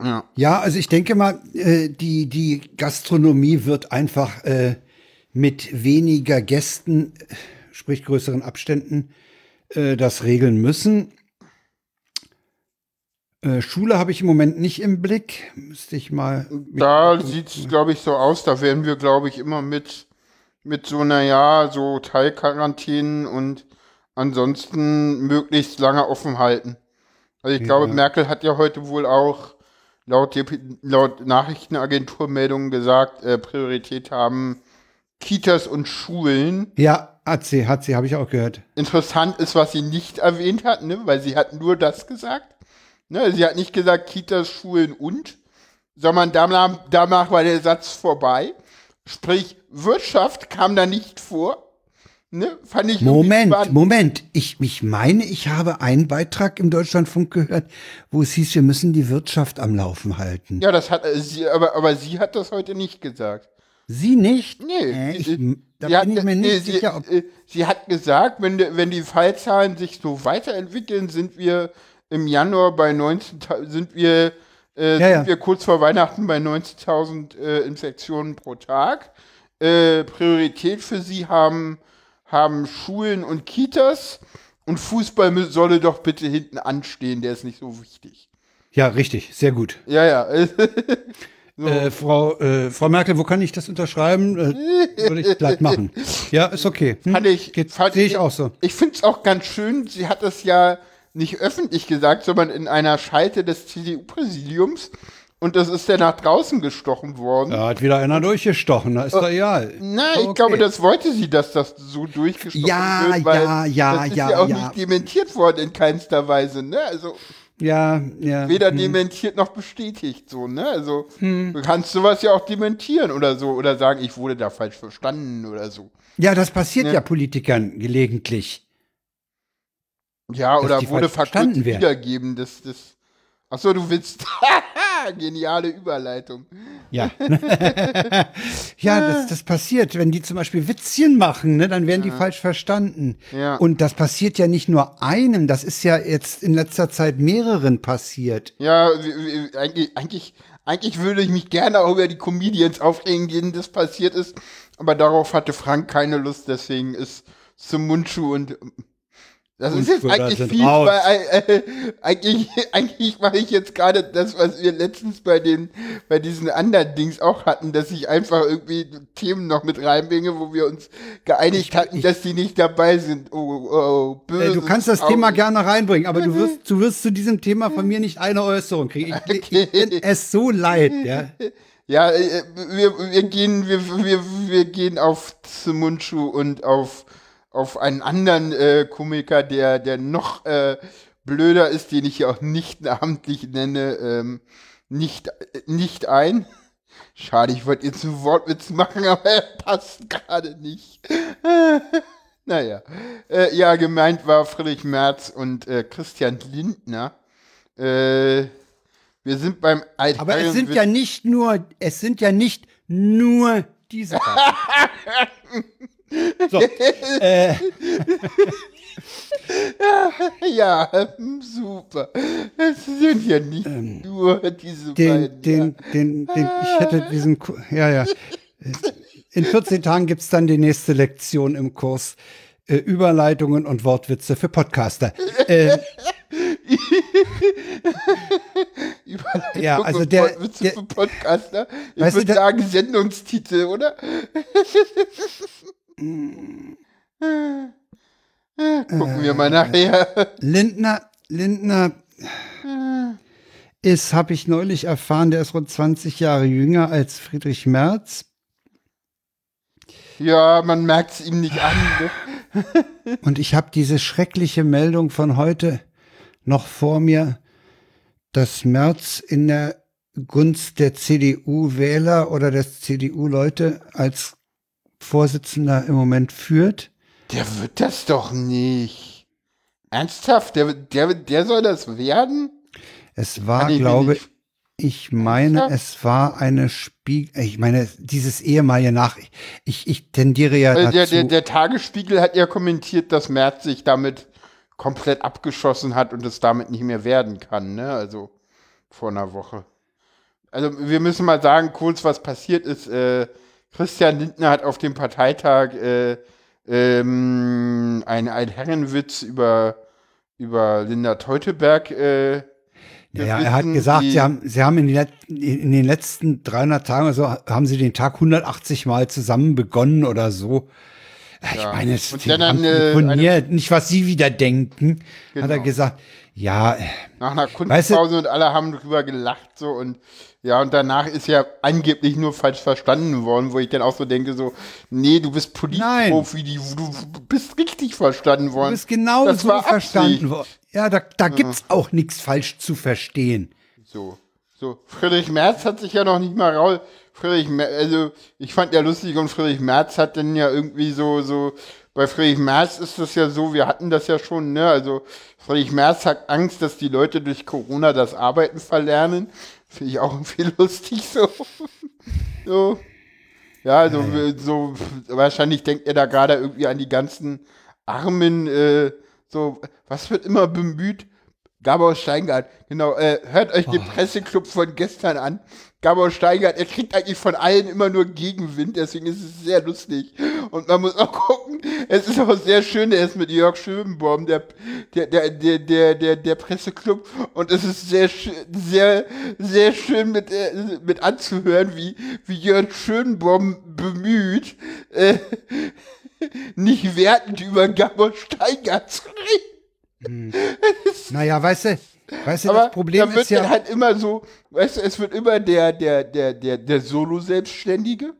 Ja. ja, also ich denke mal, äh, die, die Gastronomie wird einfach äh, mit weniger Gästen, sprich größeren Abständen, äh, das regeln müssen. Äh, Schule habe ich im Moment nicht im Blick. Müsste ich mal. Da sieht es, glaube ich, so aus. Da werden wir, glaube ich, immer mit, mit so, naja, so Teilquarantänen und ansonsten möglichst lange offen halten. Also ich ja. glaube, Merkel hat ja heute wohl auch laut, laut Nachrichtenagenturmeldungen gesagt, äh, Priorität haben Kitas und Schulen. Ja, hat sie, hat sie, habe ich auch gehört. Interessant ist, was sie nicht erwähnt hat, ne? weil sie hat nur das gesagt. Ne? Sie hat nicht gesagt Kitas, Schulen und, sondern danach, danach war der Satz vorbei. Sprich, Wirtschaft kam da nicht vor. Ne? Fand ich Moment, Moment. Ich, ich meine, ich habe einen Beitrag im Deutschlandfunk gehört, wo es hieß, wir müssen die Wirtschaft am Laufen halten. Ja, das hat äh, sie, aber, aber sie hat das heute nicht gesagt. Sie nicht? Nee. Äh, ich, da bin hat, ich mir nicht nee, sicher, sie, äh, sie hat gesagt, wenn, wenn die Fallzahlen sich so weiterentwickeln, sind wir im Januar bei 19, sind wir, äh, ja, ja. sind wir kurz vor Weihnachten bei 90.000 äh, Infektionen pro Tag. Äh, Priorität für sie haben haben Schulen und Kitas und Fußball solle doch bitte hinten anstehen, der ist nicht so wichtig. Ja, richtig, sehr gut. Ja, ja. so. äh, Frau, äh, Frau Merkel, wo kann ich das unterschreiben? Äh, würde ich gleich machen. Ja, ist okay. Hm? Fand ich, sehe ich auch so. Ich finde es auch ganz schön, sie hat das ja nicht öffentlich gesagt, sondern in einer Schalte des CDU-Präsidiums und das ist ja nach draußen gestochen worden. Da hat wieder einer durchgestochen, da ist äh, doch egal. Nein, okay. ich glaube, das wollte sie, dass das so durchgestochen ja, wird. Weil ja, ja, das ist ja, ja auch ja. nicht dementiert worden in keinster Weise, ne? Also. Ja, ja. Weder hm. dementiert noch bestätigt, so, ne? Also, hm. du kannst sowas ja auch dementieren oder so, oder sagen, ich wurde da falsch verstanden oder so. Ja, das passiert ne? ja Politikern gelegentlich. Ja, oder wurde verkürzt wiedergeben, das, das, Ach so, du willst. Geniale Überleitung. Ja. ja, das, das passiert. Wenn die zum Beispiel Witzchen machen, ne, dann werden ja. die falsch verstanden. Ja. Und das passiert ja nicht nur einem, das ist ja jetzt in letzter Zeit mehreren passiert. Ja, eigentlich, eigentlich, eigentlich würde ich mich gerne auch über die Comedians aufregen, denen das passiert ist. Aber darauf hatte Frank keine Lust, deswegen ist Sumunchu und das ist jetzt eigentlich viel, weil, äh, eigentlich, eigentlich mache ich jetzt gerade das, was wir letztens bei den, bei diesen anderen Dings auch hatten, dass ich einfach irgendwie Themen noch mit reinbringe, wo wir uns geeinigt ich, hatten, ich, dass die nicht dabei sind. Oh, oh, oh böse. Äh, du kannst das Augen. Thema gerne reinbringen, aber du wirst, du wirst zu diesem Thema von mir nicht eine Äußerung kriegen. Ich, okay. ich es so leid, ja. Ja, äh, wir, wir gehen, wir, wir, wir gehen auf Mundschuh und auf auf einen anderen äh, Komiker, der, der noch äh, blöder ist, den ich ja auch nicht namentlich nenne, ähm, nicht, äh, nicht ein. Schade, ich wollte jetzt einen Wortwitz machen, aber er passt gerade nicht. naja. Äh, ja, gemeint war Friedrich Merz und äh, Christian Lindner. Äh, wir sind beim Alt Aber es sind ja nicht nur, es sind ja nicht nur diese. So, äh. ja, super. Es sind ja nicht ähm, nur diese den, beiden. Den, ja. den, den, ich hätte diesen, ja, ja. In 14 Tagen gibt es dann die nächste Lektion im Kurs. Äh, Überleitungen und Wortwitze für Podcaster. Äh, ja, also der, Wortwitze der, für Podcaster. Ich würde sagen Sendungstitel, oder? Gucken wir mal nachher. Lindner, Lindner ist, habe ich neulich erfahren, der ist rund 20 Jahre jünger als Friedrich Merz. Ja, man merkt es ihm nicht an. Ne? Und ich habe diese schreckliche Meldung von heute noch vor mir, dass Merz in der Gunst der CDU-Wähler oder der CDU-Leute als Vorsitzender im Moment führt. Der wird das doch nicht. Ernsthaft? Der, der, der soll das werden? Es war, glaube ich, ich meine, Ernsthaft? es war eine Spiegel, ich meine, dieses ehemalige nach, ich, ich tendiere ja dazu. Der, der, der Tagesspiegel hat ja kommentiert, dass Merz sich damit komplett abgeschossen hat und es damit nicht mehr werden kann, ne? Also vor einer Woche. Also wir müssen mal sagen, kurz was passiert ist. Äh, Christian Lindner hat auf dem Parteitag äh, ähm, einen, einen Herrenwitz über, über Linda Teuteberg äh, ja, er hat gesagt, sie haben, sie haben in, den, in den letzten 300 Tagen oder so, haben sie den Tag 180 Mal zusammen begonnen oder so. Ich ja. meine, es ist eine, nicht, was sie wieder denken, genau. hat er genau. gesagt. Ja. Nach einer Kunstpause weißt du, und alle haben drüber gelacht so und ja, und danach ist ja angeblich nur falsch verstanden worden, wo ich dann auch so denke, so, nee, du bist Politprofi, du bist richtig verstanden worden. Du bist genau das so verstanden worden. Ja, da, da gibt's ja. auch nichts falsch zu verstehen. So, so. Friedrich Merz hat sich ja noch nicht mal raus. Friedrich Merz, also, ich fand ja lustig und Friedrich Merz hat dann ja irgendwie so, so, bei Friedrich Merz ist das ja so, wir hatten das ja schon, ne, also, Friedrich Merz hat Angst, dass die Leute durch Corona das Arbeiten verlernen. Finde ich auch irgendwie lustig so. so. Ja, also so wahrscheinlich denkt er da gerade irgendwie an die ganzen armen, äh, so, was wird immer bemüht? Gabor Steingart, genau, äh, hört euch den oh. Presseclub von gestern an. Gabor Steingart, er kriegt eigentlich von allen immer nur Gegenwind, deswegen ist es sehr lustig. Und man muss auch gucken, es ist auch sehr schön, er ist mit Jörg Schönbaum, der, der, der, der, der, der, der Presseclub, und es ist sehr, sehr, sehr schön mit, äh, mit anzuhören, wie, wie Jörg Schönbaum bemüht, äh, nicht wertend über Gabor Steingart zu reden. Hm. naja, weißt du, weißt du, das Problem wird ist ja halt immer so, weißt du, es wird immer der, der, der, der, der Solo-Selbstständige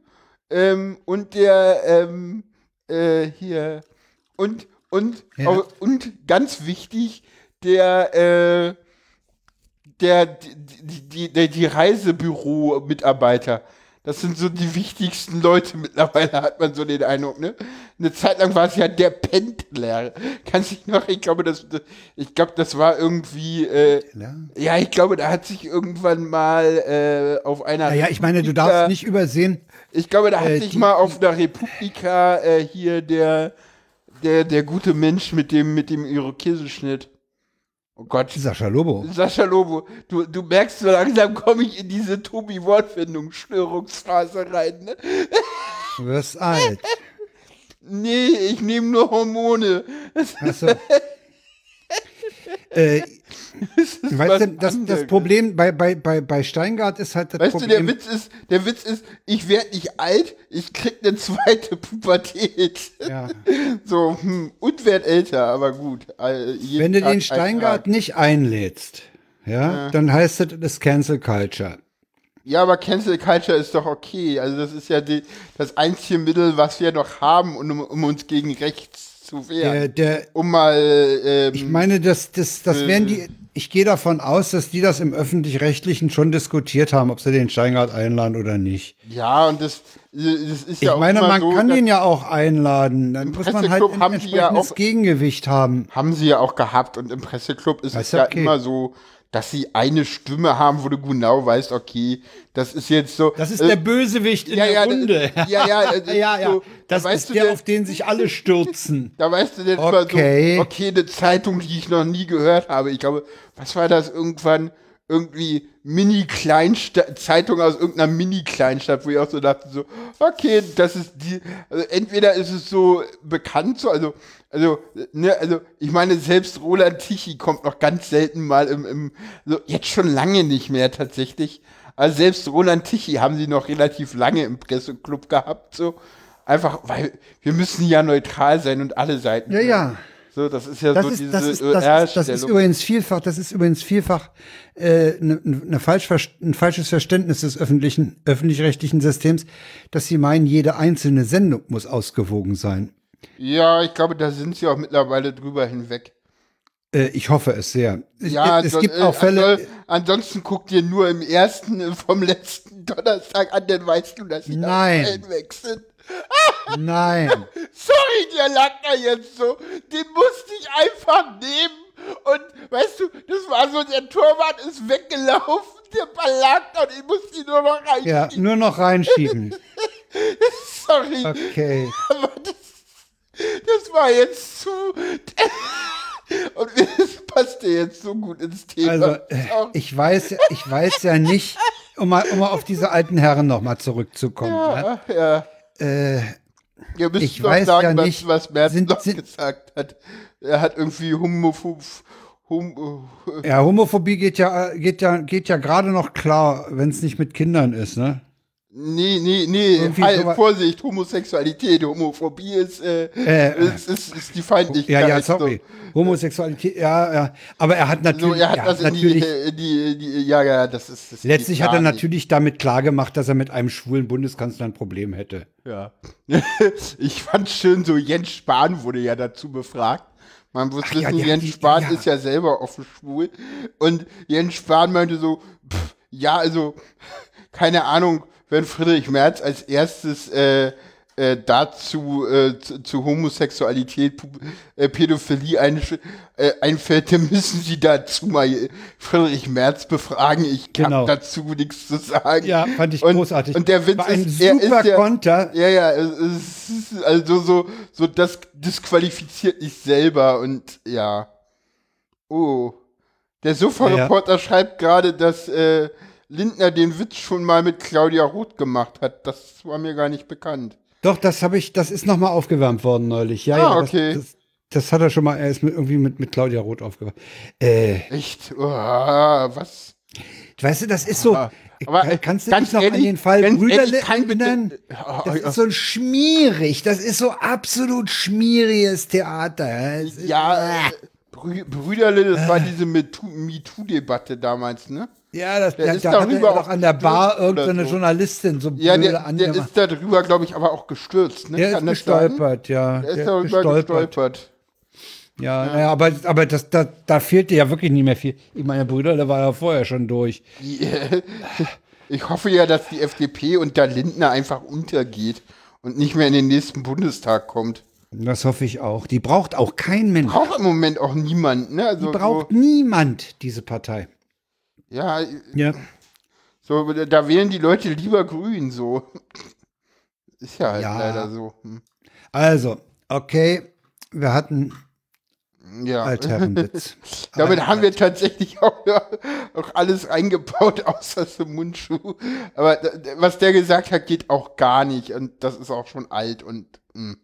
ähm, und der, ähm, äh, hier, und, und, ja. auch, und ganz wichtig, der, äh, der, die, die, die, die Reisebüro-Mitarbeiter. Das sind so die wichtigsten Leute mittlerweile, hat man so den Eindruck, ne? Eine Zeit lang war es ja der Pendler. Kannst du dich noch, ich glaube, das, ich glaube, das war irgendwie, äh, ja, ich glaube, da hat sich irgendwann mal äh, auf einer. Ja, ich meine, du darfst nicht übersehen. Ich glaube, da hat äh, sich mal auf der Republika äh, hier der, der, der gute Mensch mit dem, mit dem Irokeseschnitt Oh Gott. Sascha Lobo. Sascha Lobo. Du, du merkst, so langsam komme ich in diese Tobi-Wortfindungsstörungsphase rein, ne? Du wirst alt. Nee, ich nehme nur Hormone. Achso. Äh, weißt du, das, das Problem bei, bei, bei, bei Steingart ist halt das weißt Problem. Weißt du, der Witz ist, der Witz ist, ich werde nicht alt, ich krieg eine zweite Pubertät. Ja. So, hm, und werd älter, aber gut. Wenn du Tag den Steingart nicht einlädst, ja, ja, dann heißt das, das Cancel Culture. Ja, aber Cancel Culture ist doch okay. Also das ist ja die, das einzige Mittel, was wir noch haben, um, um uns gegen rechts zu wehren. Der, der, um mal. Ähm, ich meine, das, das, das äh, wären die ich gehe davon aus, dass die das im öffentlich-rechtlichen schon diskutiert haben, ob sie den Steingart einladen oder nicht. Ja, und das, das ist ich ja auch. Ich meine, man so, kann ihn ja auch einladen. Dann muss man halt ein entsprechendes ja auch, Gegengewicht haben. Haben sie ja auch gehabt und im Presseclub ist es ja okay. immer so, dass sie eine Stimme haben, wo du genau weißt, okay, das ist jetzt so. Das ist äh, der Bösewicht in ja, der ja, Runde. Ja, ja, ja, ja, ja. So, das da ist der, denn, auf den sich alle stürzen. Da weißt du jetzt okay. immer so, okay, eine Zeitung, die ich noch nie gehört habe. Ich glaube, was war das irgendwann? Irgendwie Mini-Kleinstadt, Zeitung aus irgendeiner Mini-Kleinstadt, wo ich auch so dachte, so, okay, das ist die, also entweder ist es so bekannt, so, also also, ne, also ich meine, selbst Roland Tichy kommt noch ganz selten mal im, im also jetzt schon lange nicht mehr tatsächlich. Also selbst Roland Tichy haben sie noch relativ lange im Presseclub gehabt, so. Einfach, weil wir müssen ja neutral sein und alle Seiten. Ja, ja. So, das ist ja das so ist, diese das ist, das, ist, das ist übrigens vielfach, das ist übrigens vielfach äh, ne, ne falsch, ein falsches Verständnis des öffentlichen, öffentlich-rechtlichen Systems, dass sie meinen, jede einzelne Sendung muss ausgewogen sein. Ja, ich glaube, da sind sie auch mittlerweile drüber hinweg. Äh, ich hoffe es sehr. Ja, es, es gibt auch Fälle. ansonsten guck dir nur im ersten äh, vom letzten Donnerstag an, dann weißt du, dass sie Nein. da weg sind. Nein. Sorry, der lag da jetzt so. Den musste ich einfach nehmen. Und weißt du, das war so, der Torwart ist weggelaufen, der Ball lag da und ich musste ihn nur noch reinschieben. Ja, nur noch reinschieben. Sorry. Okay. Aber das das war jetzt zu. Und es passt dir jetzt so gut ins Thema. Also, äh, ich weiß, ja- ich weiß ja nicht, um mal, um mal auf diese alten Herren noch mal zurückzukommen. ja, ja. Ne? Äh, Ihr müsst Ich weiß sagen, ja nicht, was, was Merz sind- noch sind- gesagt hat. Er hat irgendwie homophob. Hom ja, Homophobie geht ja, geht ja, geht ja gerade noch klar, wenn es nicht mit Kindern ist, ne? Nee, nee, nee, Irgendwie halt, Vorsicht, Homosexualität, Homophobie ist, äh, Äh, ist, ist, ist die Feindlichkeit. Ja, ja, sorry. Homosexualität, ja, ja. Aber er hat natürlich, so er hat das hat in die, natürlich in die, die, ja, ja, das ist, das letztlich hat er nicht. natürlich damit klargemacht, dass er mit einem schwulen Bundeskanzler ein Problem hätte. Ja. ich fand schön, so Jens Spahn wurde ja dazu befragt. Man muss Ach wissen, ja, Jens die- Spahn ja. ist ja selber offen schwul. Und Jens Spahn meinte so, pff, ja, also, keine Ahnung, wenn Friedrich Merz als erstes äh, äh, dazu äh, zu, zu Homosexualität, Pu- äh, Pädophilie ein, äh, einfällt, dann müssen Sie dazu mal Friedrich Merz befragen. Ich kann Genau. dazu nichts zu sagen. Ja, fand ich und, großartig. Und der Witz War ein ist, er super ist der, Konter. ja, ja, es ist also so, so das disqualifiziert dich selber und ja. Oh. Der Sofa-Reporter schreibt gerade, dass äh, Lindner den Witz schon mal mit Claudia Roth gemacht hat. Das war mir gar nicht bekannt. Doch, das habe ich, das ist noch mal aufgewärmt worden neulich. Ja, Ah, ja, okay. Das, das, das hat er schon mal, er ist mit, irgendwie mit, mit Claudia Roth aufgewärmt. Äh, Echt? Oh, was? weißt du, das ist so, Ah, aber, Kann- kannst du dich noch ehrlich, an den Fall Brüderle erinnern? Oh, Das oh, ist so ein schmierig, das ist so absolut schmieriges Theater. Ist- ja, äh, Brü Brüderle, das war diese MeToo- MeToo-Debatte damals, ne? Ja, das, Der da, ist da darüber er doch auch an der Bar irgendeine so. Journalistin so Ja, der, der ist darüber, glaube ich, aber auch gestürzt. Ne? Der Kann ist gestolpert, ja. Der ist Der darüber gestolpert. gestolpert. Ja, ja. aber, aber das, da, da fehlte ja wirklich nicht mehr viel. Ich meine, Brüder, der war ja vorher schon durch. Ich hoffe ja, dass die FDP unter Lindner einfach untergeht und nicht mehr in den nächsten Bundestag kommt. Das hoffe ich auch. Die braucht auch kein Mensch. Braucht im Moment auch niemand, ne? Also Die braucht niemand, diese Partei. So, ja, Ja. so, da wählen die Leute lieber grün, so. Ist ja halt Ja. leider so. Hm. Also, okay, wir hatten Ja. Altherrenwitz. Damit haben wir tatsächlich auch, auch alles eingebaut, außer das Mundschuh. Aber was der gesagt hat, geht auch gar nicht. Und das ist auch schon alt. Und mh.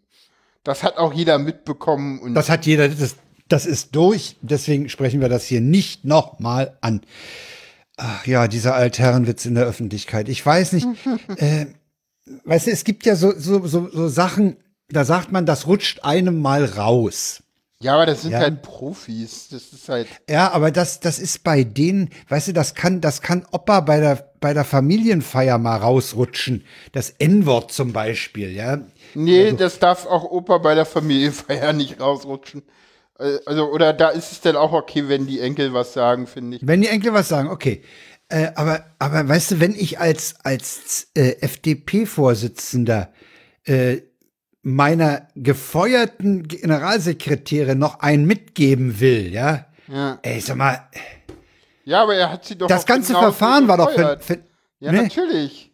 das hat auch jeder mitbekommen. Und Das hat jeder, das, das ist durch. Deswegen sprechen wir das hier nicht nochmal an. Ach ja, dieser Altherrenwitz in der Öffentlichkeit. Ich weiß nicht. äh, weißt du, es gibt ja so, so, so, so Sachen, da sagt man, das rutscht einem mal raus. ja, aber das sind Ja. halt Profis. Das ist halt. Ja, aber das, das ist bei denen, weißt du, das kann, das kann Opa bei der, bei der Familienfeier mal rausrutschen. Das N-Wort zum Beispiel, ja. Nee, das darf auch Opa bei der Familienfeier nicht rausrutschen. Äh, Also, oder da ist es dann auch okay, wenn die Enkel was sagen, finde ich. Wenn die Enkel was sagen, okay. Äh, aber, aber weißt du, wenn ich als, als äh, FDP-Vorsitzender äh, meiner gefeuerten Generalsekretärin noch einen mitgeben will, ja, Ja, ey, sag mal, ja aber er hat sie doch das ganze Verfahren war doch für, für Ja, ne? natürlich.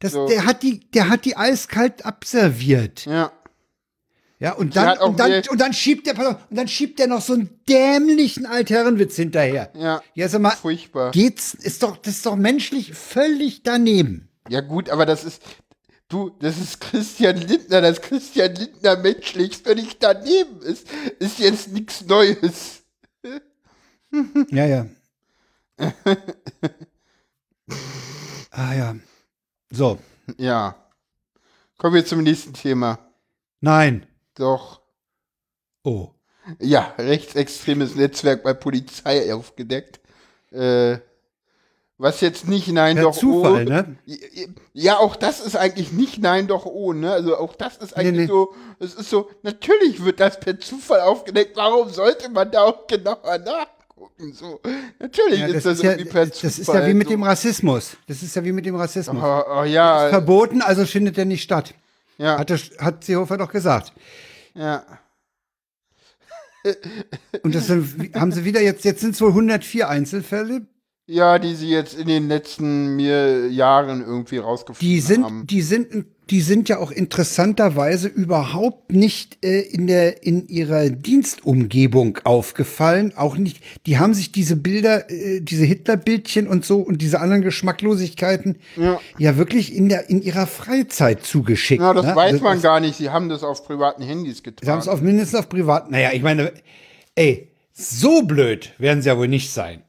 das, so. der hat die, der hat die eiskalt abserviert. Ja. Ja, und dann, und dann, und dann schiebt der, und dann schiebt der noch so einen dämlichen Altherrenwitz hinterher. Ja. Ja, sag mal, Furchtbar. geht's, ist doch, das ist doch menschlich völlig daneben. Ja, gut, aber das ist. Du, das ist Christian Lindner, dass Christian Lindner menschlich völlig daneben ist, ist jetzt nichts Neues. Ja, ja. ah ja. So, Ja. Kommen wir zum nächsten Thema. nein. Doch. Oh. Ja, rechtsextremes Netzwerk bei Polizei aufgedeckt. Äh, was jetzt nicht Nein Per doch Zufall, oh. ne? Ja, auch das ist eigentlich nicht Nein doch oh, ne? Also auch das ist eigentlich nee. so, es ist so, natürlich wird das per Zufall aufgedeckt. Warum sollte man da auch genauer nachgucken? So, natürlich Ja, ist das, das ist ja, irgendwie per das Zufall. ist ja wie mit so. dem Rassismus. Das ist ja wie mit dem Rassismus. Oh, oh, ja, Verboten, also findet er nicht statt. Ja, Hat, der, hat Seehofer doch gesagt. ja. Und das sind, haben sie wieder jetzt, jetzt sind es wohl 104 Einzelfälle. Ja, die sie jetzt in den letzten mir Jahren irgendwie rausgefunden Die sind, haben. die sind, die sind ja auch interessanterweise überhaupt nicht äh, in der in ihrer Dienstumgebung aufgefallen, auch nicht. Die haben sich diese Bilder, äh, diese Hitlerbildchen und so und diese anderen Geschmacklosigkeiten ja, ja wirklich in der in ihrer Freizeit zugeschickt. Ja, das ne? weiß also, man das, gar nicht. Sie haben das auf privaten Handys getan. Sie haben es auf mindestens auf privaten. Naja, ich meine, ey, so blöd werden sie ja wohl nicht sein.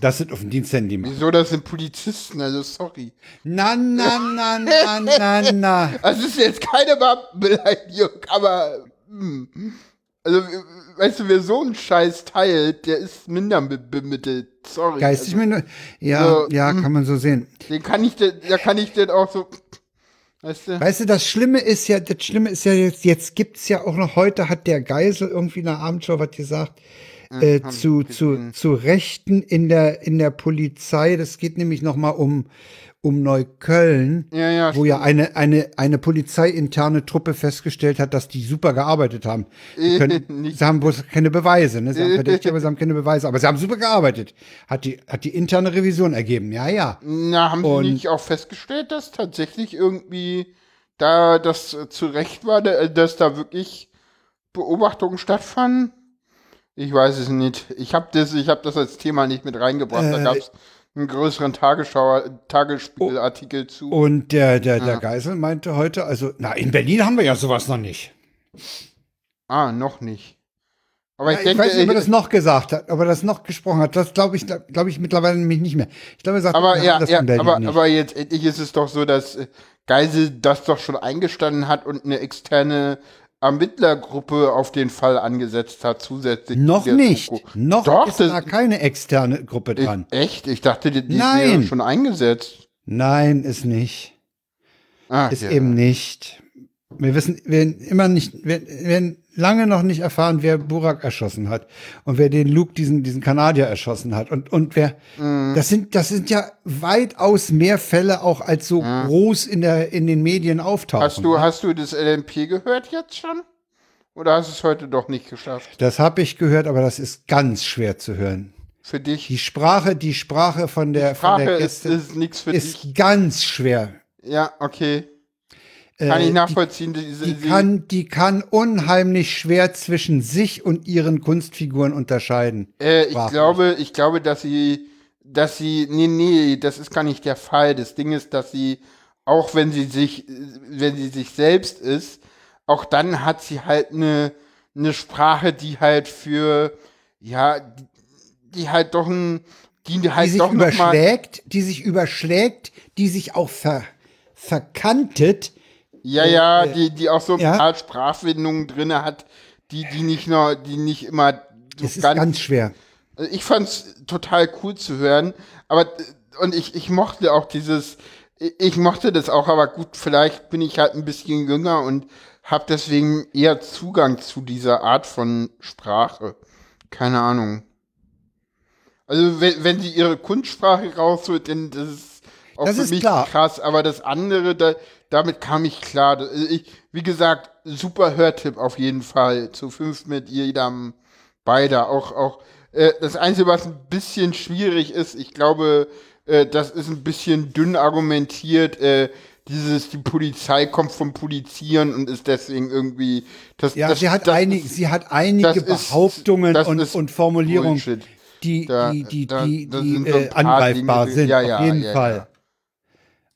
Das sind auf dem Diensthandy. Wieso, das sind Polizisten, also sorry. Na, na, na, na, na, na. Das ist jetzt keine Beleidigung, aber, hm. also, weißt du, wer so einen Scheiß teilt, der ist minder bemittelt. Sorry. Geistig also, minder, ja, so, ja, hm. kann man so sehen. Den kann ich, da kann ich den auch so, Weißt du? weißt du, das Schlimme ist ja, das Schlimme ist ja jetzt, jetzt gibt's ja auch noch, heute hat der Geisel irgendwie in der Abendshow was gesagt, äh, zu, zu, zu Rechten in der, in der Polizei. Das geht nämlich noch mal um, um Neukölln, ja, ja, wo ja eine, eine, eine polizeiinterne Truppe festgestellt hat, dass die super gearbeitet haben. Sie, können, sie haben bloß keine Beweise, ne? Sie haben verdächtig, aber sie haben keine Beweise. Aber sie haben super gearbeitet. Hat die, hat die interne Revision ergeben, ja, ja. Na, haben Und, sie nicht auch festgestellt, dass tatsächlich irgendwie da das zu Recht war, dass da wirklich Beobachtungen stattfanden? Ich weiß es nicht. Ich habe das, hab das als Thema nicht mit reingebracht. Äh, da gab es einen größeren Tagesschau, Tagesspiegelartikel zu. Und der, der, der Geisel meinte heute, also, na, in Berlin haben wir ja sowas noch nicht. Ah, noch nicht. Aber ja, ich, denke, ich weiß nicht, ob er das noch gesagt hat, ob er das noch gesprochen hat. Das glaube ich, glaube ich mittlerweile nämlich nicht mehr. Ich glaube, er sagt, aber ja, ja aber, aber jetzt endlich ist es doch so, dass Geisel das doch schon eingestanden hat und eine externe Ermittlergruppe auf den Fall angesetzt hat, zusätzlich. Noch nicht. Foucault. Noch Doch, ist da keine externe Gruppe dran. Ich, echt? Ich dachte, die, die wäre schon eingesetzt. Nein, ist nicht. Ach, ist ja. eben nicht. Wir wissen, wir immer nicht, wir, wir lange noch nicht erfahren, wer Burak erschossen hat und wer den Luke, diesen, diesen Kanadier erschossen hat und, und wer, mm. das sind, das sind ja weitaus mehr Fälle auch als so mm. groß in der, in den Medien auftauchen. Hast du, ne? hast du das LMP gehört jetzt schon? Oder hast du es heute doch nicht geschafft? Das habe ich gehört, aber das ist ganz schwer zu hören. Für dich? Die Sprache, die Sprache von der, die Sprache von der Gäste ist, ist nichts für ist dich. ganz schwer. Ja, okay. Kann ich äh, nachvollziehen. Die, die, die, kann, die kann unheimlich schwer zwischen sich und ihren Kunstfiguren unterscheiden. Äh, ich glaube, ich glaube, dass sie, dass sie, nee, nee, das ist gar nicht der Fall. Das Ding ist, dass sie, auch wenn sie sich, wenn sie sich selbst ist, auch dann hat sie halt eine, eine Sprache, die halt für, ja, die, die halt doch ein, die halt die sich doch überschlägt, die sich überschlägt, die sich auch ver, verkantet, ja, ja, die, die auch so ein ja? paar Sprachwendungen drin hat, die, die nicht nur, die nicht immer. So das ist ganz, ganz schwer. Also ich fand's total cool zu hören, aber und ich, ich mochte auch dieses, ich mochte das auch, aber gut, vielleicht bin ich halt ein bisschen jünger und habe deswegen eher Zugang zu dieser Art von Sprache. Keine Ahnung. Also wenn, wenn sie ihre Kunstsprache rausholt, dann das ist auch das für ist mich klar. krass, aber das andere, da, damit kam ich klar. Ich, wie gesagt, super Hörtipp auf jeden Fall. Zu fünf mit jedem beider. Auch, auch, äh, das Einzige, was ein bisschen schwierig ist, ich glaube, äh, das ist ein bisschen dünn argumentiert, äh, dieses, die Polizei kommt vom Polizieren und ist deswegen irgendwie, das, ja, das, sie hat einige, sie hat einige Behauptungen ist, und, und Formulierungen, die, da, die, die, da, die, die, die äh, angreifbar Dinge, sind, ja, ja, auf jeden ja, Fall.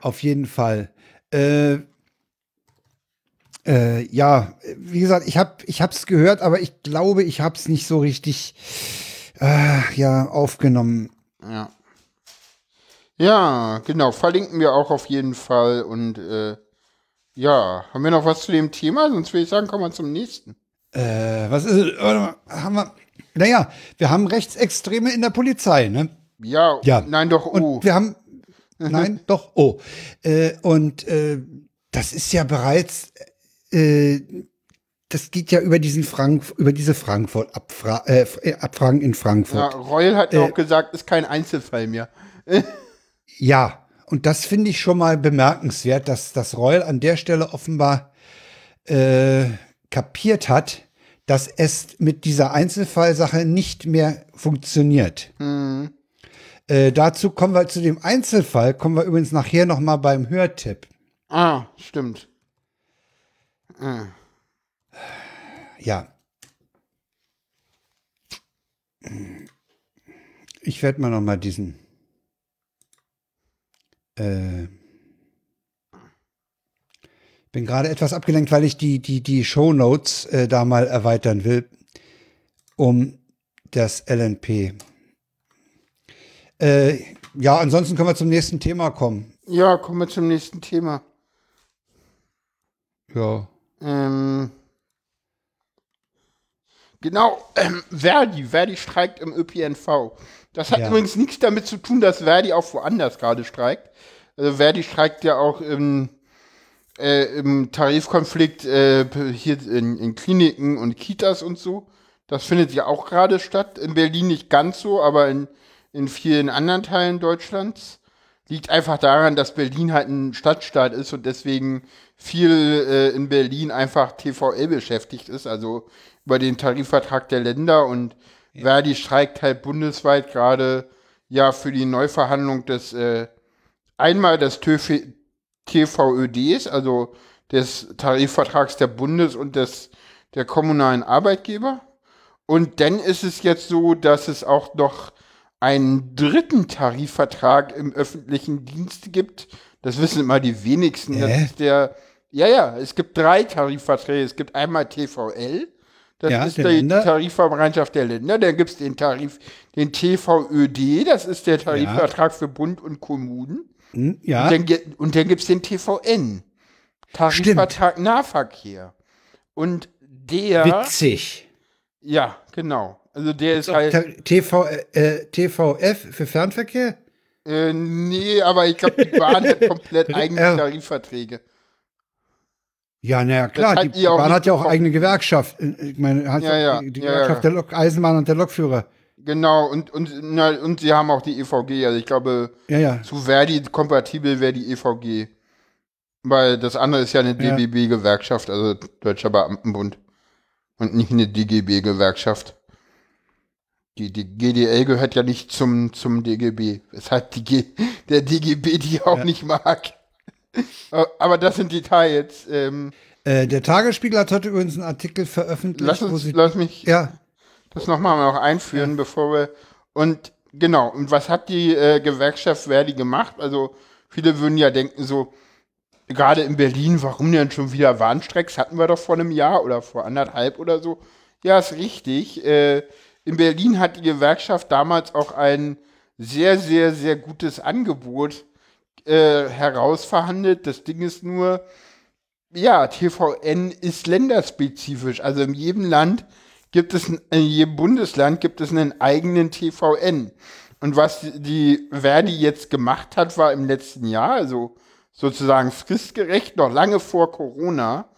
Auf jeden Fall. Äh, äh, ja, wie gesagt, ich habe ich hab's gehört, aber ich glaube, ich habe es nicht so richtig äh, ja aufgenommen. Ja. Ja, genau, verlinken wir auch auf jeden Fall und äh, ja, haben wir noch was zu dem Thema? Sonst würde ich sagen, kommen wir zum nächsten. Äh, was ist, haben wir, naja, wir haben Rechtsextreme in der Polizei, ne? Ja, ja. nein, doch, oh. Und wir haben, Nein, doch, oh. Äh, und äh, das ist ja bereits, äh, das geht ja über diesen Frank über diese Frankfurt Abfra äh, äh, Abfragen in Frankfurt. Ja, Reul hat ja auch gesagt, ist kein Einzelfall mehr. ja, und das finde ich schon mal bemerkenswert, dass das Reul an der Stelle offenbar äh, kapiert hat, dass es mit dieser Einzelfallsache nicht mehr funktioniert. Mhm. Äh, dazu kommen wir zu dem Einzelfall, kommen wir übrigens nachher noch mal beim Hörtipp. Ah, stimmt. Ah. Ja. Ich werde mal noch mal diesen äh, bin gerade etwas abgelenkt, weil ich die, die, die Show Notes äh, da mal erweitern will, um das LNP. Äh, ja, ansonsten können wir zum nächsten Thema kommen. Ja, kommen wir zum nächsten Thema. Ja. Ähm, genau, ähm, Verdi. Verdi streikt im ÖPNV. Das hat Ja. übrigens nichts damit zu tun, dass Verdi auch woanders gerade streikt. Also Verdi streikt ja auch im, äh, im Tarifkonflikt äh, hier in, in Kliniken und Kitas und so. Das findet ja auch gerade statt. In Berlin nicht ganz so, aber in, in vielen anderen Teilen Deutschlands. Liegt einfach daran, dass Berlin halt ein Stadtstaat ist und deswegen viel äh, in Berlin einfach TVL beschäftigt ist, also über den Tarifvertrag der Länder und Verdi streikt halt bundesweit gerade ja für die Neuverhandlung des äh, einmal des TÖF TVÖDs, also des Tarifvertrags der Bundes- und des der kommunalen Arbeitgeber. Und dann ist es jetzt so, dass es auch noch einen dritten Tarifvertrag im öffentlichen Dienst gibt. Das wissen immer die wenigsten. Das Hä? ist der, ja, ja, es gibt drei Tarifverträge. Es gibt einmal TVL, das Ja, ist die Länder. Der Länder. Dann gibt es den Tarif, den TVÖD, das ist der Tarifvertrag für Bund und Kommunen. Hm, ja. Und dann, und dann gibt es den TVN, Tarifvertrag Nahverkehr. Und der, Witzig. ja, genau. Also der ist halt, TV, äh, TVF für Fernverkehr? äh, nee, aber ich glaube, die Bahn hat komplett eigene. Tarifverträge. Ja, naja, klar. Die auch Bahn hat ja auch bekommen. eigene Gewerkschaft. Äh, Ich meine, hat Ja, ja, die, die ja, Gewerkschaft der Lok Eisenbahn und der Lokführer. Genau, und, und, na, und sie haben auch die EVG. Also ich glaube, zu Verdi kompatibel wäre die EVG. Weil das andere ist ja eine. DBB-Gewerkschaft, also Deutscher Beamtenbund. Und nicht eine DGB-Gewerkschaft. Die, die GDL gehört ja nicht zum, zum DGB. Weshalb die G, der DGB die auch Ja. nicht mag. Aber das sind Details. Ähm, Äh, der Tagesspiegel hat heute übrigens einen Artikel veröffentlicht, lass, wo uns, sie. lass mich Ja, das nochmal noch einführen, bevor wir. Und genau, und was hat die äh, Gewerkschaft Verdi gemacht? Also, viele würden ja denken, so, gerade in Berlin, warum denn schon wieder Warnstrecks? Hatten wir doch vor einem Jahr oder vor anderthalb oder so. Ja, ist richtig. Äh, in Berlin hat die Gewerkschaft damals auch ein sehr, sehr, sehr gutes Angebot äh, herausverhandelt. Das Ding ist nur, ja, TVN ist länderspezifisch. Also in jedem Land gibt es, in jedem Bundesland gibt es einen eigenen TVN. Und was die Verdi jetzt gemacht hat, war im letzten Jahr, also sozusagen fristgerecht, noch lange vor Corona,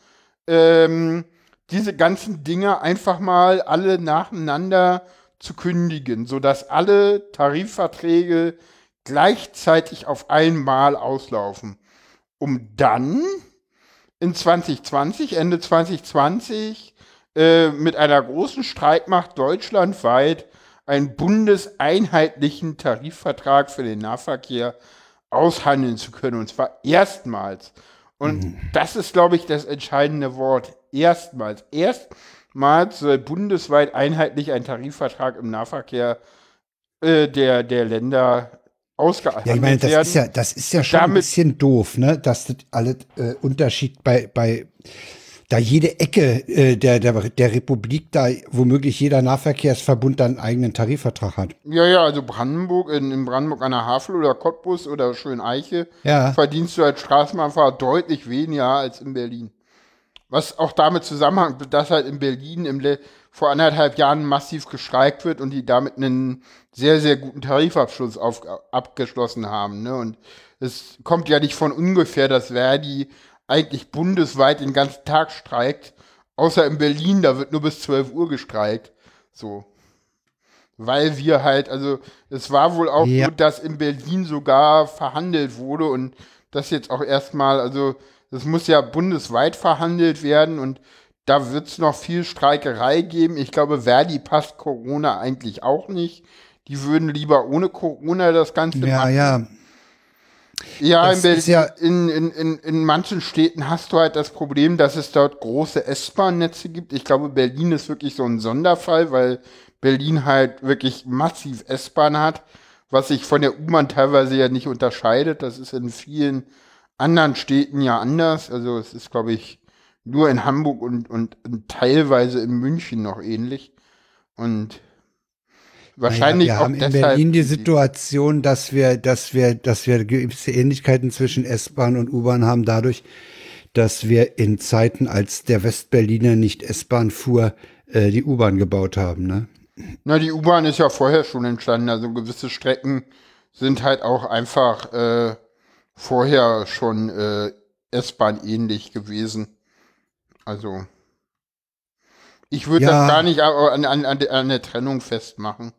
ähm, diese ganzen Dinge einfach mal alle nacheinander zu kündigen, sodass alle Tarifverträge gleichzeitig auf einmal auslaufen, um dann in 2020, Ende 2020, äh, mit einer großen Streikmacht deutschlandweit einen bundeseinheitlichen Tarifvertrag für den Nahverkehr aushandeln zu können. Und zwar erstmals. Und das ist, glaube ich, das entscheidende Wort. Erstmals. Erstmals soll bundesweit einheitlich ein Tarifvertrag im Nahverkehr äh, der, der Länder ausgehandelt ja, ich meine, das werden. ist ja, das ist ja schon ein bisschen doof, ne? Dass das alle äh, Unterschied bei, bei da jede Ecke äh, der, der, der Republik da womöglich jeder Nahverkehrsverbund dann einen eigenen Tarifvertrag hat. Ja, ja, also Brandenburg, in, in Brandenburg an der Havel oder Cottbus oder Schöneiche Ja. verdienst du als Straßenbahnfahrer deutlich weniger als in Berlin. Was auch damit zusammenhängt, dass halt in Berlin im Le vor anderthalb Jahren massiv gestreikt wird und die damit einen sehr, sehr guten Tarifabschluss auf, abgeschlossen haben. Ne? Und es kommt ja nicht von ungefähr, dass Verdi eigentlich bundesweit den ganzen Tag streikt. Außer in Berlin, da wird nur bis 12 Uhr gestreikt. So. Weil wir halt, also es war wohl auch Ja. so, dass in Berlin sogar verhandelt wurde und das jetzt auch erstmal, also das muss ja bundesweit verhandelt werden und da wird es noch viel Streikerei geben. Ich glaube, Verdi passt Corona eigentlich auch nicht. Die würden lieber ohne Corona das Ganze Ja, machen. ja. Ja, Es in, Berlin, ja- in, in, in, in manchen Städten hast du halt das Problem, dass es dort große S-Bahn-Netze gibt. Ich glaube, Berlin ist wirklich so ein Sonderfall, weil Berlin halt wirklich massiv S-Bahn hat, was sich von der U-Bahn teilweise ja nicht unterscheidet. Das ist in vielen anderen Städten ja anders. Also es ist, glaube ich, nur in Hamburg und, und, und teilweise in München noch ähnlich. Und wahrscheinlich wir auch haben in Berlin die Situation, dass wir, dass wir, dass wir gewisse Ähnlichkeiten zwischen S-Bahn und U-Bahn haben, dadurch, dass wir in Zeiten, als der Westberliner nicht S-Bahn fuhr, äh, die U-Bahn gebaut haben. Ne? Na, die U-Bahn ist ja vorher schon entstanden. Also gewisse Strecken sind halt auch einfach äh, vorher schon äh, S-Bahn ähnlich gewesen. Also ich würde Ja. das gar nicht an, an, an, der- Trennung festmachen.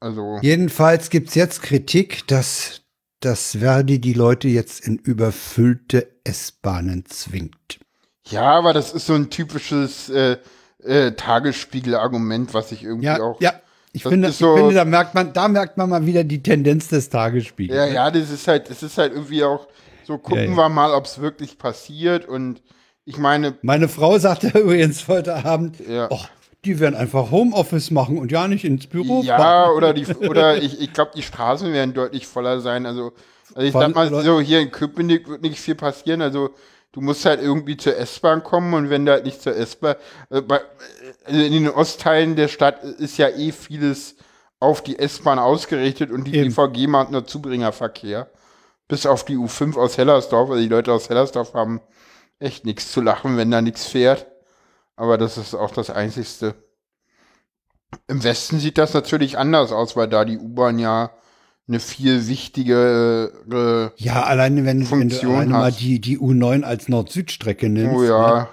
Also Jedenfalls gibt's jetzt Kritik, dass, dass Verdi die Leute jetzt in überfüllte S-Bahnen zwingt. ja, aber das ist so ein typisches äh, äh, Tagesspiegel-Argument, was ich irgendwie Ja, auch. ja. Ich das finde, ist ich so- finde, da merkt man, da merkt man mal wieder die Tendenz des Tagesspiegels. Ja, ja, das ist halt, das ist halt irgendwie auch so, gucken Ja, ja. wir mal, ob es wirklich passiert. Und ich meine, Meine Frau sagte übrigens heute Abend, Ja. "Och, die werden einfach Homeoffice machen und ja nicht ins Büro Ja, fahren. oder die oder ich, ich glaube, die Straßen werden deutlich voller sein. Also, also ich Voll- sag mal so, hier in Köpenick wird nicht viel passieren. Also du musst halt irgendwie zur S-Bahn kommen und wenn du halt nicht zur S-Bahn, also in den Ostteilen der Stadt ist ja eh vieles auf die S-Bahn ausgerichtet und die Eben. BVG macht nur Zubringerverkehr. Bis auf die U5 aus Hellersdorf. Also die Leute aus Hellersdorf haben echt nichts zu lachen, wenn da nichts fährt. Aber das ist auch das Einzigste. Im Westen sieht das natürlich anders aus, weil da die U-Bahn ja eine viel wichtigere. Ja, alleine wenn, wenn du Funktion mal die, die U9 als Nord-Süd-Strecke nimmst. Oh ja. Ne?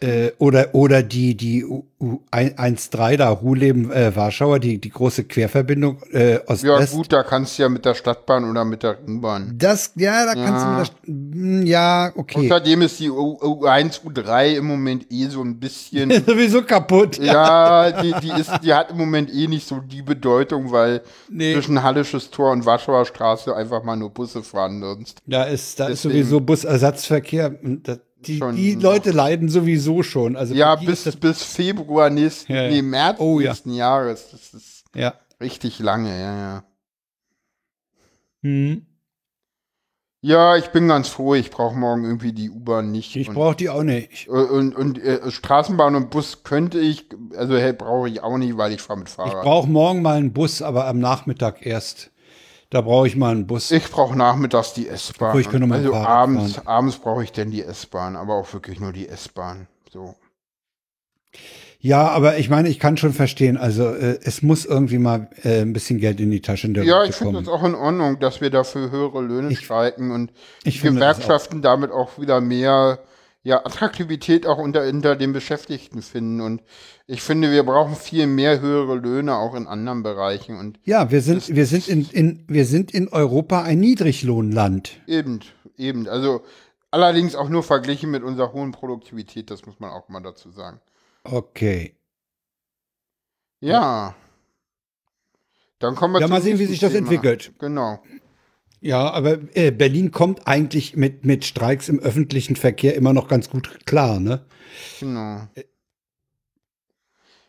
Äh, oder, oder die, die U, U 1.3 da, Ruhleben, äh, Warschauer, die, die große Querverbindung äh, Ja, Ost-West. gut, da kannst du ja mit der Stadtbahn oder mit der U-Bahn. Das, ja, da kannst Ja. du das, mm, ja, okay. Außerdem ist die U U1, U3 im Moment eh so ein bisschen. Sowieso kaputt. ja, die, die, ist, die hat im Moment eh nicht so die Bedeutung, weil Nee. zwischen Hallisches Tor und Warschauer Straße einfach mal nur Busse fahren sonst. Da ist, da ist Deswegen- sowieso Busersatzverkehr. Und das, die, Schon die. Leute leiden sowieso schon. Also Ja, bis, bis Februar nächsten, Ja, ja. nee, März Oh, ja. nächsten Jahres. Das ist ja. richtig lange, ja, ja. Hm. Ja, ich bin ganz froh, ich brauche morgen irgendwie die U-Bahn nicht. Ich und, brauche die auch nicht. und, und äh, Straßenbahn und Bus könnte ich, also hey, brauche ich auch nicht, weil ich fahre mit Ich Fahrrad. brauche morgen mal einen Bus, aber am Nachmittag erst. Da brauche ich mal einen Bus. Ich brauche nachmittags die S-Bahn. Ich könnte mal Also abends, fahren. abends brauche ich denn die S-Bahn, aber auch wirklich nur die S-Bahn. So. Ja, aber ich meine, ich kann schon verstehen. Also äh, es muss irgendwie mal äh, ein bisschen Geld in die Taschen der Ja, ich finde das auch in Ordnung, dass wir dafür höhere Löhne streiken und ich Gewerkschaften damit auch wieder mehr ja, Attraktivität auch unter, unter den Beschäftigten finden. Und ich finde, wir brauchen viel mehr höhere Löhne auch in anderen Bereichen. Und Ja, wir sind, wir sind in, in, wir sind in Europa ein Niedriglohnland. eben, eben. Also allerdings auch nur verglichen mit unserer hohen Produktivität, das muss man auch mal dazu sagen. Okay. Ja. Dann kommen wir Ja, mal sehen, wie sich das Thema. entwickelt. Genau. Ja, aber äh, Berlin kommt eigentlich mit, mit Streiks im öffentlichen Verkehr immer noch ganz gut klar, ne? Genau.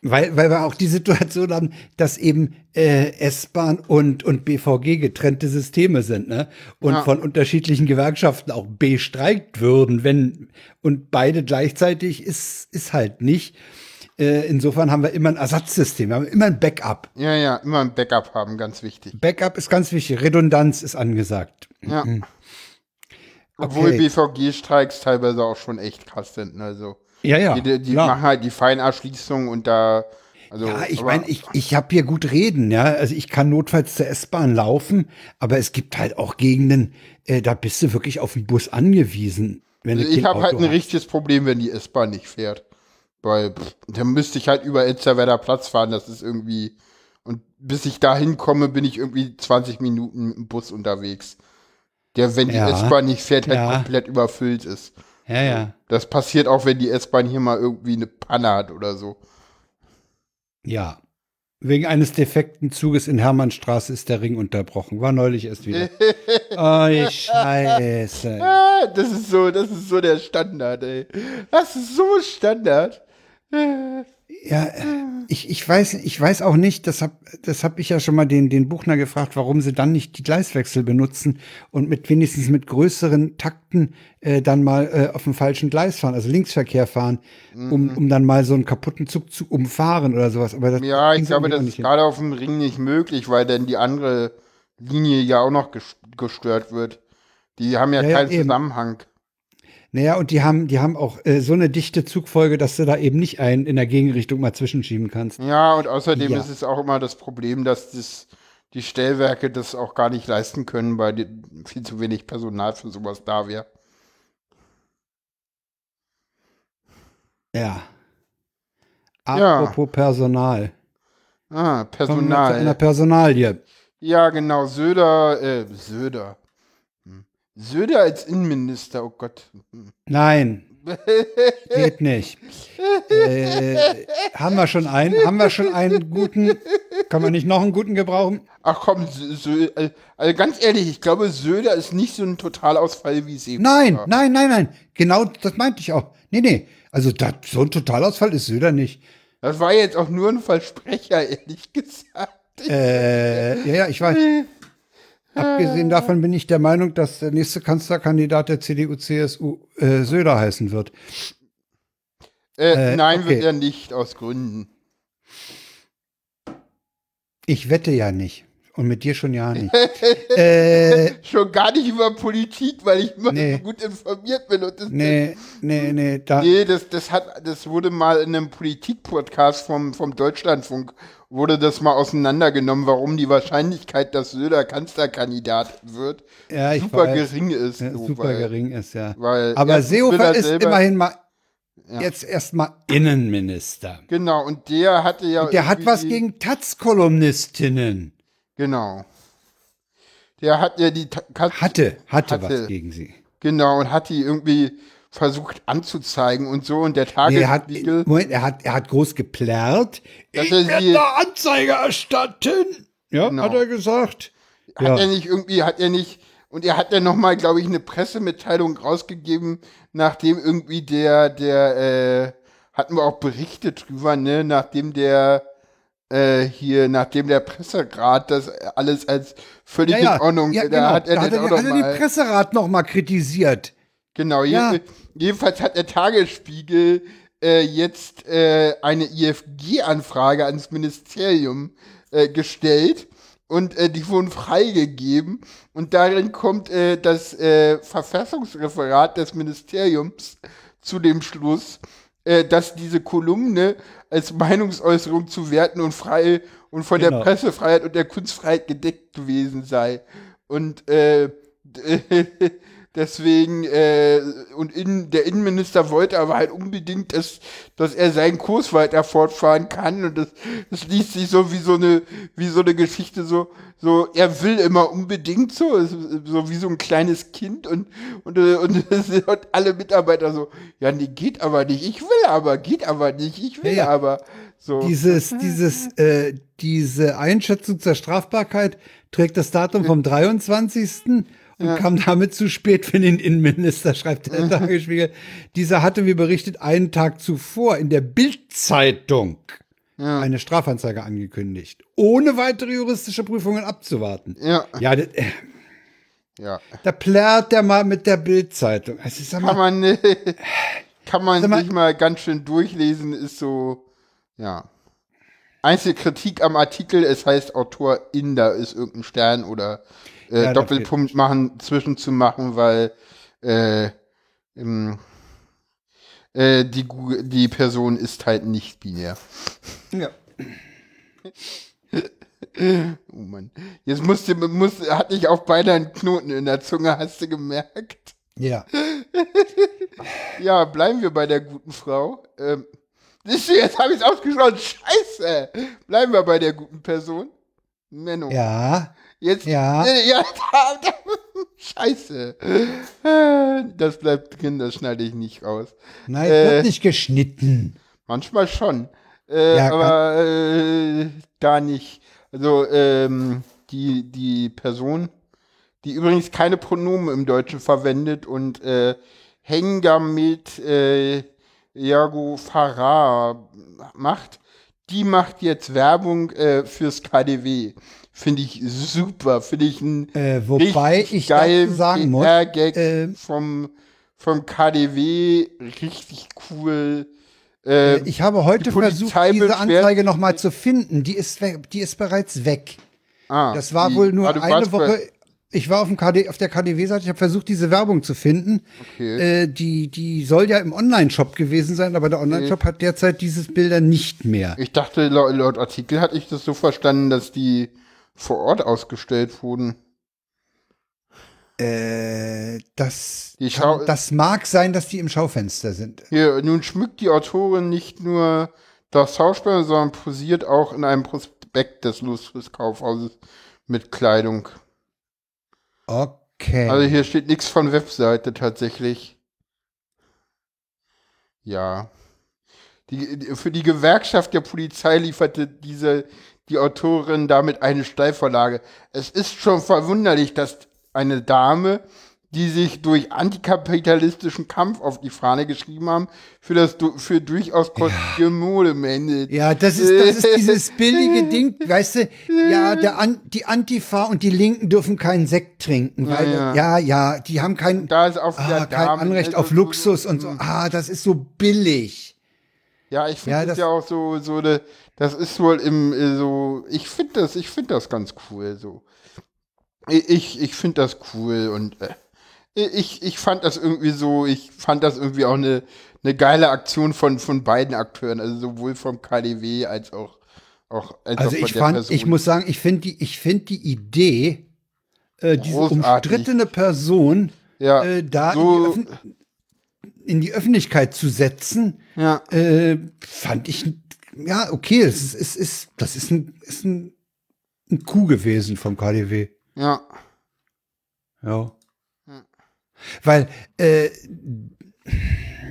Weil, weil wir auch die Situation haben, dass eben äh, S-Bahn und, und BVG getrennte Systeme sind, ne? Und Ja. von unterschiedlichen Gewerkschaften auch bestreikt würden, wenn und beide gleichzeitig ist, ist halt nicht. Äh, insofern haben wir immer ein Ersatzsystem, wir haben immer ein Backup. Ja, ja, immer ein Backup haben, ganz wichtig. Backup ist ganz wichtig, Redundanz ist angesagt. Ja. Obwohl Mhm. Okay. BVG-Streiks teilweise auch schon echt krass sind. Also Ja, ja. die, die klar. machen halt die Feinerschließung und da. Also, Ja, ich meine, ich, ich habe hier gut reden, ja. Also ich kann notfalls zur S-Bahn laufen, aber es gibt halt auch Gegenden, äh, da bist du wirklich auf den Bus angewiesen. Also ich habe halt ein hast. richtiges Problem, wenn die S-Bahn nicht fährt. Weil pff, dann müsste ich halt über Elsterwerder Platz fahren. Das ist irgendwie. Und bis ich da hinkomme, bin ich irgendwie 20 Minuten mit dem Bus unterwegs. Der, wenn die Ja. S-Bahn nicht fährt, halt Ja. komplett überfüllt ist. Ja, ja. Das passiert auch, wenn die S-Bahn hier mal irgendwie eine Panne hat oder so. Ja. Wegen eines defekten Zuges in Hermannstraße ist der Ring unterbrochen. War neulich erst wieder. oh, die Scheiße. Ah, das ist so, das ist so der Standard, ey. Das ist so Standard. Ja, ich, ich weiß, ich weiß auch nicht, das hab, das hab ich ja schon mal den, den Buchner gefragt, warum sie dann nicht die Gleiswechsel benutzen und mit wenigstens mit größeren Takten äh, dann mal äh, auf dem falschen Gleis fahren, also Linksverkehr fahren, um, um dann mal so einen kaputten Zug zu umfahren oder sowas. Aber das Ja, ich glaube, das ist gerade auf dem Ring nicht möglich, weil dann die andere Linie ja auch noch ges- gestört wird. Die haben ja, Ja, ja, keinen eben. Zusammenhang. Naja, und die haben, die haben auch äh, so eine dichte Zugfolge, dass du da eben nicht einen in der Gegenrichtung mal zwischenschieben kannst. Ja, und außerdem Ja. ist es auch immer das Problem, dass das, die Stellwerke das auch gar nicht leisten können, weil viel zu wenig Personal für sowas da wäre. Ja. Ja. Apropos Personal. Ah, Kommen wir zu einer Personal. Personalie. Ja, genau, Söder, äh, Söder. Söder als Innenminister, oh Gott. Nein, geht nicht. äh, haben wir schon einen? Haben wir schon einen guten? Kann man nicht noch einen guten gebrauchen? Ach komm, äh, also ganz ehrlich, ich glaube, Söder ist nicht so ein Totalausfall wie sie. Nein, nein, nein, nein. Genau das meinte ich auch. Nee, nee. Also das, so ein Totalausfall ist Söder nicht. Das war jetzt auch nur ein Versprecher, ehrlich gesagt. Äh, ja, ja, ich weiß. Abgesehen davon bin ich der Meinung, dass der nächste Kanzlerkandidat der CDU-CSU äh, Söder heißen wird. Äh, Äh, nein, okay. wird er nicht, aus Gründen. Ich wette ja nicht. Und mit dir schon ja nicht. äh, Schon gar nicht über Politik, weil ich immer Nee. gut informiert bin. Und das, nee, nee, nee. Da, Nee, das, das hat, das wurde mal in einem Politik-Podcast vom, vom Deutschlandfunk, wurde das mal auseinandergenommen, warum die Wahrscheinlichkeit, dass Söder Kanzlerkandidat wird, Ja, super weiß. gering ist. Ja, so, super weil, gering ist, ja. Weil Aber Seehofer er ist selber- immerhin mal Ja. jetzt erstmal Innenminister. Genau, und der hatte ja. Der hat was gegen Taz-Kolumnistinnen. Genau. Der hat ja die. Ta- Katz- Hatte, hatte, Hatte. was gegen sie. Genau, und hat die irgendwie versucht anzuzeigen und so. Und der Nee, er hat, Tagesspiegel. Moment, er hat, er hat groß geplärrt. Dass Ich er werde da Anzeige erstatten. Ja, Genau. hat er gesagt. Hat Ja. er nicht irgendwie, hat er nicht, und er hat dann nochmal, glaube ich, eine Pressemitteilung rausgegeben, nachdem irgendwie der, der, äh, hatten wir auch Berichte drüber, ne, nachdem der, äh, hier, nachdem der Presserat das alles als völlig Ja, ja, in Ordnung, ja, da genau. hat er da hat er, hat er nochmal, den Presserat noch mal kritisiert. genau, Ja. je, jedenfalls hat der Tagesspiegel äh, jetzt äh, eine IFG-Anfrage ans Ministerium äh, gestellt und äh, die wurden freigegeben und darin kommt äh, das äh, Verfassungsreferat des Ministeriums zu dem Schluss, äh, dass diese Kolumne als Meinungsäußerung zu werten und frei und von Genau. der Pressefreiheit und der Kunstfreiheit gedeckt gewesen sei. Und äh, deswegen, äh, und in, der Innenminister wollte aber halt unbedingt, dass, dass er seinen Kurs weiter fortfahren kann. Und das, das liest sich so wie so eine, wie so eine Geschichte, so, so, er will immer unbedingt so, so wie so ein kleines Kind und, und, äh, und, und alle Mitarbeiter so, ja, nee, geht aber nicht, ich will aber, geht aber nicht, ich will Ja, ja. aber. So. Dieses, dieses, äh, diese Einschätzung zur Strafbarkeit trägt das Datum vom 23. und kam damit zu spät für den Innenminister, schreibt der Tagesspiegel. Dieser hatte, wie berichtet, einen Tag zuvor in der Bildzeitung eine Strafanzeige angekündigt, ohne weitere juristische Prüfungen abzuwarten. Ja, Ja, das, äh, ja. da plärrt der mal mit der Bildzeitung. Sag Kann man, kann man mal- sich mal ganz schön durchlesen, ist so, ja. Einzige Kritik am Artikel, es heißt Autorin, da ist irgendein Stern oder äh, Ja, Doppelpunkt machen, zwischen zu machen, weil äh, im, äh, die, die Person ist halt nicht binär. ja. Oh Mann. Jetzt musste, muss, hatte ich auch beinahe einen Knoten in der Zunge, hast du gemerkt? ja. Ja, bleiben wir bei der guten Frau. Ähm, siehst du, jetzt habe ich es ausgesprochen. Scheiße. Bleiben wir bei der guten Person. Menno. Ja. Jetzt. Ja. Ja da, da, scheiße. Das bleibt drin, das schneide ich nicht raus. Nein, Äh, wird nicht geschnitten. Manchmal schon. Äh, Ja, aber äh, gar nicht. Also ähm, die, die Person, die übrigens keine Pronomen im Deutschen verwendet und äh, Hengamet äh, Jago Farah macht, die macht jetzt Werbung äh, fürs KDW. Finde ich super. Finde ich ein Äh, wobei ich geil dazu sagen muss, äh, vom, vom KDW. Richtig cool. Äh, ich habe heute die versucht, diese Anzeige noch mal zu finden. Die ist, die ist bereits weg. ah, Das war die- wohl nur ah, eine Woche. Ich war auf, dem KD, auf der KDW-Seite, ich habe versucht, diese Werbung zu finden. Okay. Äh, die, die soll ja im Online-Shop gewesen sein, aber der Online-Shop hat derzeit dieses Bilder nicht mehr. Ich dachte, laut, laut Artikel hatte ich das so verstanden, dass die vor Ort ausgestellt wurden. Äh, das, kann, das mag sein, dass die im Schaufenster sind. Hier, nun schmückt die Autorin nicht nur das Schauspiel, sondern posiert auch in einem Prospekt des Lustkaufhauses mit Kleidung. Okay. Also hier steht nichts von Webseite tatsächlich. Ja. Die, für die Gewerkschaft der Polizei lieferte diese, die Autorin damit eine Steilvorlage. Es ist schon verwunderlich, dass eine Dame, die sich durch antikapitalistischen Kampf auf die Fahne geschrieben haben, für das für durchaus kostige Mode meldet. ja, das ist, das ist dieses billige Ding, weißt du, ja, der An, die Antifa und die Linken dürfen keinen Sekt trinken, weil, Ja, ja, ja, die haben kein, Da ist auch ah, kein Anrecht auf Luxus und so, ah, das ist so billig. Ja, ich finde Ja, das, das- ja auch so, so eine, das ist wohl im, äh, so, ich finde das, ich finde das ganz cool, so. Ich, ich, finde das cool und äh, ich, ich fand das irgendwie so, ich fand das irgendwie auch eine, eine geile Aktion von, von beiden Akteuren, also sowohl vom KDW als auch, auch als Also auch ich fand, Person. ich muss sagen, ich finde die, ich finde die Idee, äh, diese Großartig. umstrittene Person ja, äh, da so, in, die Öffentlichkeit zu setzen, ja, äh, fand ich, ja, okay, es ist, es ist, das ist ein, ist ein, ein Coup gewesen vom KDW. ja, Ja. Weil, äh,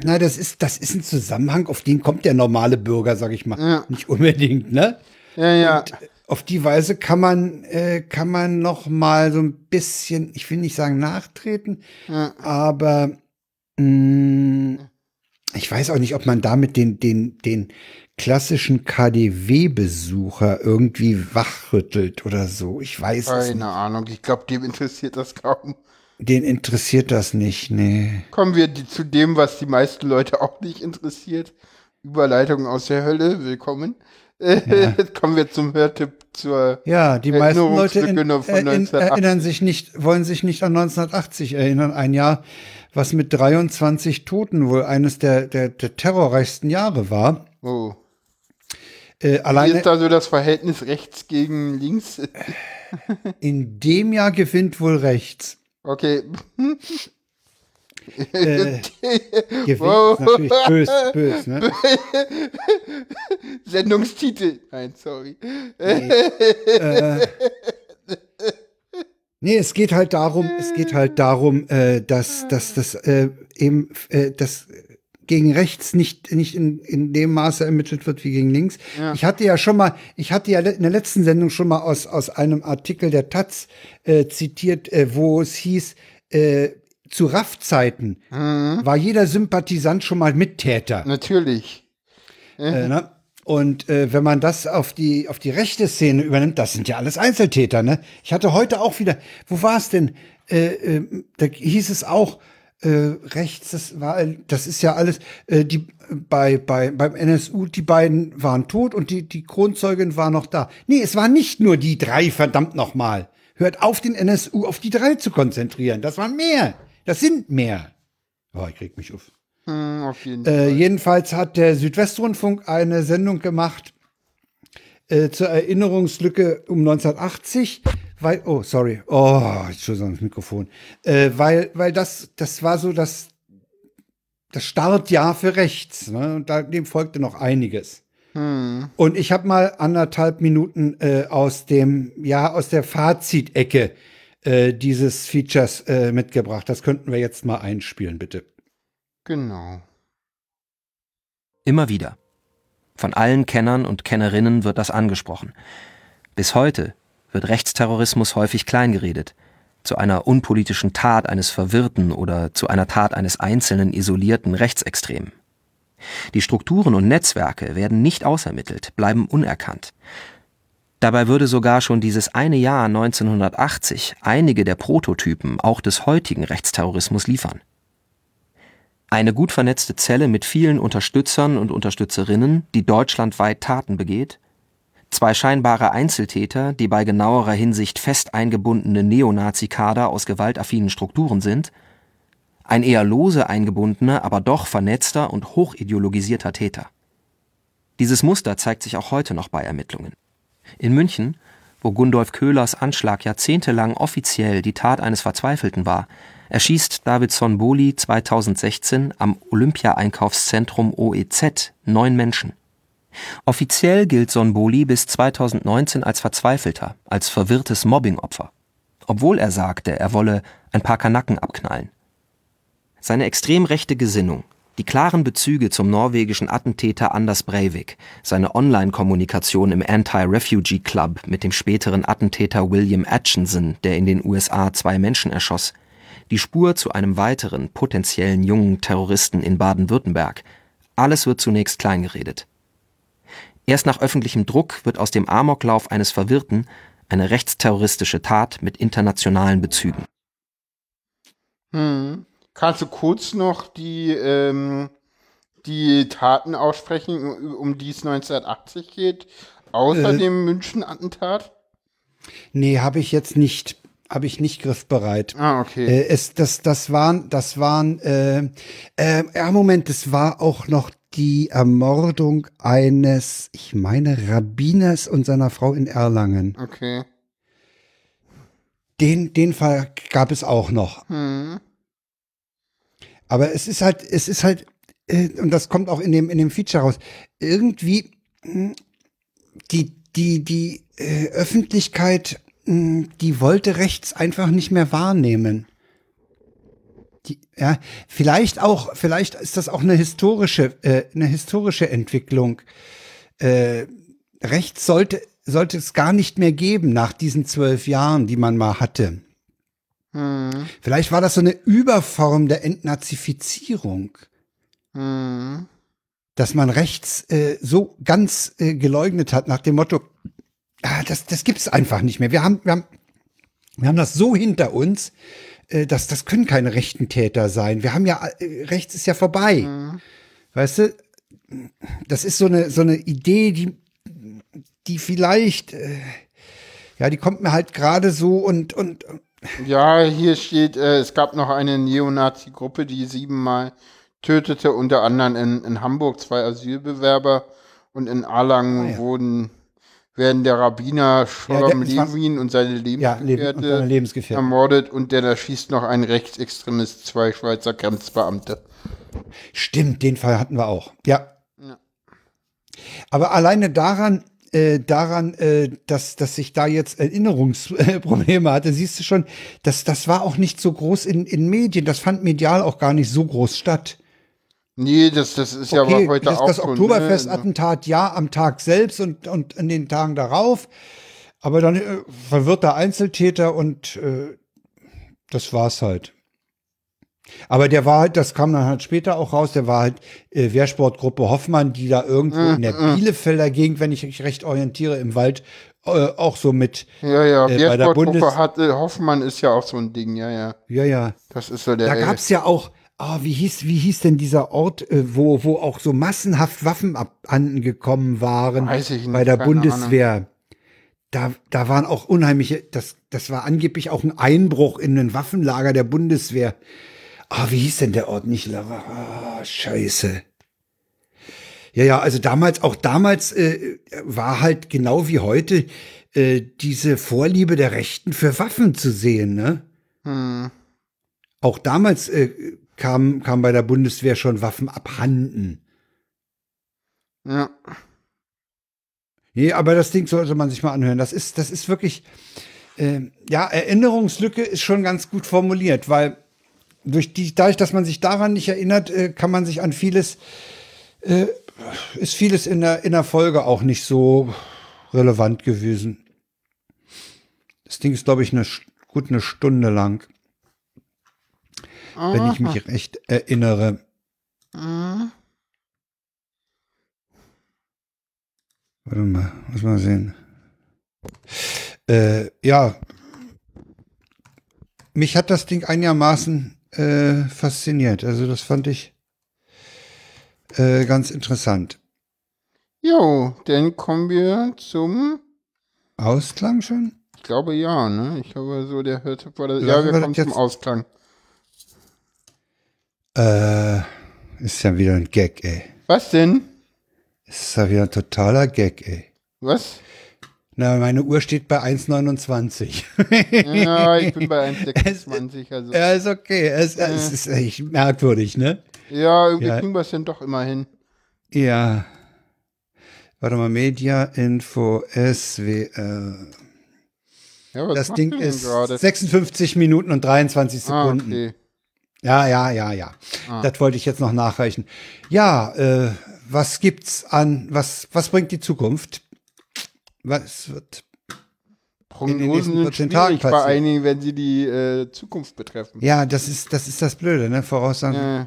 na, das ist, das ist ein Zusammenhang, auf den kommt der normale Bürger, sag ich mal, Ja. nicht unbedingt, ne? ja, ja, Auf die Weise kann man, äh, kann man noch mal so ein bisschen, ich will nicht sagen nachtreten, ja. aber ich weiß auch nicht, ob man damit den, den, den klassischen KDW-Besucher irgendwie wachrüttelt oder so. Ich weiß es nicht. keine Ahnung, ich glaube, dem interessiert das kaum. Den interessiert das nicht, nee. Kommen wir zu dem, was die meisten Leute auch nicht interessiert. Überleitung aus der Hölle, willkommen. Jetzt kommen wir zum Hörtipp zur. Ja, die meisten Leute in, äh, in, 1980. erinnern sich nicht, wollen sich nicht an 1980 erinnern. Ein Jahr, was mit 23 Toten wohl eines der, der, der terrorreichsten Jahre war. Oh. Äh, Wie alleine ist da so das Verhältnis rechts gegen links? in dem Jahr gewinnt wohl rechts. Okay. Äh, gewinnt Wow. ist natürlich bös, bös, ne? Sendungstitel. Nein, sorry. Nee, es geht halt darum, es geht halt darum, äh, dass, dass das äh, eben äh, das gegen rechts nicht nicht in, in dem Maße ermittelt wird wie gegen links. Ich hatte ja schon mal, ich hatte ja in der letzten Sendung schon mal aus aus einem Artikel der Taz äh, zitiert, äh, wo es hieß, äh, zu Raff-Zeiten war jeder Sympathisant schon mal Mittäter. Natürlich. Äh, ne? Und äh, wenn man das auf die auf die rechte Szene übernimmt, das sind ja alles Einzeltäter. Ne? Ich hatte heute auch wieder, wo war es denn? Äh, äh, da hieß es auch äh, rechts. Das war, das ist ja alles. Äh, die bei bei beim NSU die beiden waren tot und die die Kronzeugin war noch da. Nee, es waren nicht nur die drei. Verdammt noch mal. Hört auf, den NSU auf die drei zu konzentrieren. Das waren mehr. Das sind mehr. Oh, ich krieg mich auf. Hm, auf jeden Äh, Fall. jedenfalls hat der Südwestrundfunk eine Sendung gemacht äh, zur Erinnerungslücke um 1980, weil, oh, sorry, oh, Entschuldigung, das Mikrofon, äh, weil, weil das, das war so das, das Startjahr für rechts, ne? und da, dem folgte noch einiges. Hm. Und ich habe mal anderthalb Minuten äh, aus dem, ja, aus der Fazitecke äh, dieses Features äh, mitgebracht. Das könnten wir jetzt mal einspielen, bitte. Genau. Immer wieder. Von allen Kennern und Kennerinnen wird das angesprochen. Bis heute wird Rechtsterrorismus häufig kleingeredet, zu einer unpolitischen Tat eines Verwirrten oder zu einer Tat eines einzelnen isolierten Rechtsextremen. Die Strukturen und Netzwerke werden nicht ausermittelt, bleiben unerkannt. Dabei würde sogar schon dieses eine Jahr 1980 einige der Prototypen auch des heutigen Rechtsterrorismus liefern. Eine gut vernetzte Zelle mit vielen Unterstützern und Unterstützerinnen, die deutschlandweit Taten begeht, zwei scheinbare Einzeltäter, die bei genauerer Hinsicht fest eingebundene Neonazi-Kader aus gewaltaffinen Strukturen sind, ein eher lose eingebundener, aber doch vernetzter und hochideologisierter Täter. Dieses Muster zeigt sich auch heute noch bei Ermittlungen. In München, wo Gundolf Köhlers Anschlag jahrzehntelang offiziell die Tat eines Verzweifelten war, erschießt Davidson Boli 2016 am Olympia-Einkaufszentrum OEZ neun Menschen. Offiziell gilt Sonboli bis 2019 als Verzweifelter, als verwirrtes Mobbingopfer. Obwohl er sagte, er wolle ein paar Kanaken abknallen. Seine extrem rechte Gesinnung, die klaren Bezüge zum norwegischen Attentäter Anders Breivik, seine Online-Kommunikation im Anti-Refugee Club mit dem späteren Attentäter William Atchison, der in den USA zwei Menschen erschoss, die Spur zu einem weiteren potenziellen jungen Terroristen in Baden-Württemberg, alles wird zunächst kleingeredet. Erst nach öffentlichem Druck wird aus dem Amoklauf eines Verwirrten eine rechtsterroristische Tat mit internationalen Bezügen. Hm. Kannst du kurz noch die, ähm, die Taten aussprechen, um die es 1980 geht, außer äh, dem München-Attentat? Nee, habe ich jetzt nicht. Habe ich nicht griffbereit. Ah, okay. Äh, es, das, das waren, das waren, äh, äh, ja, Moment, das war auch noch die Ermordung eines, ich meine, Rabbiners und seiner Frau in Erlangen. Okay. Den, den Fall gab es auch noch. Hm. Aber es ist halt, es ist halt, äh, und das kommt auch in dem, in dem Feature raus, irgendwie hm, die, die, die äh, Öffentlichkeit, die wollte rechts einfach nicht mehr wahrnehmen. Die, ja, vielleicht auch, vielleicht ist das auch eine historische, äh, eine historische Entwicklung. Äh, rechts sollte, sollte es gar nicht mehr geben nach diesen zwölf Jahren, die man mal hatte. Hm. Vielleicht war das so eine Überform der Entnazifizierung. Hm. Dass man rechts äh, so ganz äh, geleugnet hat nach dem Motto, ah, das, das gibt's einfach nicht mehr. Wir haben, wir haben, wir haben das so hinter uns, äh, dass das können keine rechten Täter sein. Wir haben ja, äh, rechts ist ja vorbei. Mhm. Weißt du? Das ist so eine, so eine Idee, die, die vielleicht, äh, ja, die kommt mir halt gerade so und, und, ja, hier steht, äh, es gab noch eine Neonazi-Gruppe, die siebenmal tötete, unter anderem in, in Hamburg zwei Asylbewerber und in Erlangen ah, ja. wurden werden der Rabbiner Sholom ja, Levin und seine Lebensgefährte, ja, Lebensgefährte, ermordet und der da schießt noch ein Rechtsextremist, zwei Schweizer Grenzbeamte. Stimmt, den Fall hatten wir auch. Ja. ja. Aber alleine daran, äh, daran, äh, dass, dass ich da jetzt Erinnerungsprobleme hatte, siehst du schon, dass das war auch nicht so groß in, in Medien. Das fand medial auch gar nicht so groß statt. Nee, das, das ist ja okay, heute das, auch Das ne? Oktoberfestattentat, ja, am Tag selbst und, und in den Tagen darauf. Aber dann äh, verwirrter Einzeltäter und äh, das war's halt. Aber der war halt, das kam dann halt später auch raus, der war halt äh, Wehrsportgruppe Hoffmann, die da irgendwo mm, in der mm. Bielefelder Gegend, wenn ich mich recht orientiere, im Wald äh, auch so mit. Ja, ja, äh, Wehrsportgruppe hatte, Hoffmann ist ja auch so ein Ding, ja, ja. Ja, ja. Das ist so der. Da gab's ja auch, oh, wie hieß, wie hieß denn dieser Ort, äh, wo, wo auch so massenhaft Waffen abhanden gekommen waren Weiß ich nicht, bei der Bundeswehr? Ahnung. Da, da waren auch unheimliche, das, das war angeblich auch ein Einbruch in ein Waffenlager der Bundeswehr. Ah, oh, wie hieß denn der Ort nicht? Ah, oh, scheiße. Ja, ja, also damals, auch damals äh, war halt genau wie heute äh, diese Vorliebe der Rechten für Waffen zu sehen, ne? Hm. Auch damals äh, kam, kam bei der Bundeswehr schon Waffen abhanden. Ja. Nee, aber das Ding sollte man sich mal anhören. Das ist, das ist wirklich, äh, ja, Erinnerungslücke ist schon ganz gut formuliert, weil durch die, dadurch, dass man sich daran nicht erinnert, äh, kann man sich an vieles äh, ist vieles in der, in der Folge auch nicht so relevant gewesen. Das Ding ist, glaube ich, eine, gut eine Stunde lang. Wenn ich mich recht erinnere. Mhm. Warte mal, muss mal sehen. Äh, ja, mich hat das Ding einigermaßen äh, fasziniert. Also das fand ich äh, ganz interessant. Jo, dann kommen wir zum. Ausklang schon? Ich glaube ja, ne? Ich glaube so, der hört war das, Lassen Ja, wir kommen zum Ausklang. Äh, ist ja wieder ein Gag, ey. Was denn? Ist ja wieder ein totaler Gag, ey. Was? Na, meine Uhr steht bei 1,29. Ja, ich bin bei 1,26. Also. ja, ist okay. Es, es ist echt merkwürdig, ne? Ja, irgendwie Ja. kriegen wir es dann doch immer hin. Ja. Warte mal, Media Info SWR. Ja, Das Ding ist gerade? 56 Minuten und 23 Ah, Sekunden. okay. Ja, ja, ja, ja. Ah. Das wollte ich jetzt noch nachreichen. Ja, äh, was gibt's an, was, was bringt die Zukunft? Was wird? den Prognosen sind 14 Tagen schwierig bei einigen, wenn sie die äh, Zukunft betreffen. Ja, das ist, das ist das Blöde, ne? Voraussagen. Äh,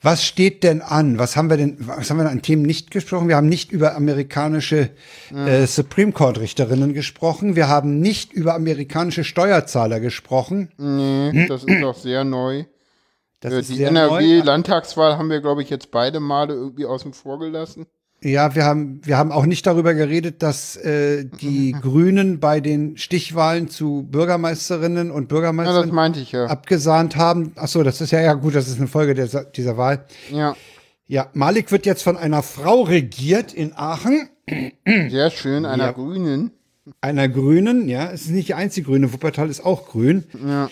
Was steht denn an? Was haben wir denn, was haben wir an Themen nicht gesprochen? Wir haben nicht über amerikanische äh, Supreme Court Richterinnen gesprochen. Wir haben nicht über amerikanische Steuerzahler gesprochen. nee, das ist doch sehr neu. Das Äh, die. NRW-Landtagswahl haben wir, glaube ich, jetzt beide Male irgendwie außen vor gelassen. Ja, wir haben, wir haben auch nicht darüber geredet, dass äh, die Grünen bei den Stichwahlen zu Bürgermeisterinnen und Ja, Bürgermeistern ich ja. abgesahnt haben. Ach so, das ist ja, ja gut, das ist eine Folge der, dieser Wahl. Ja, Ja, Malik wird jetzt von einer Frau regiert in Aachen, sehr schön, einer Ja. Grünen. einer Grünen. Ja, es ist nicht die einzige Grüne. Wuppertal ist auch grün. Ja.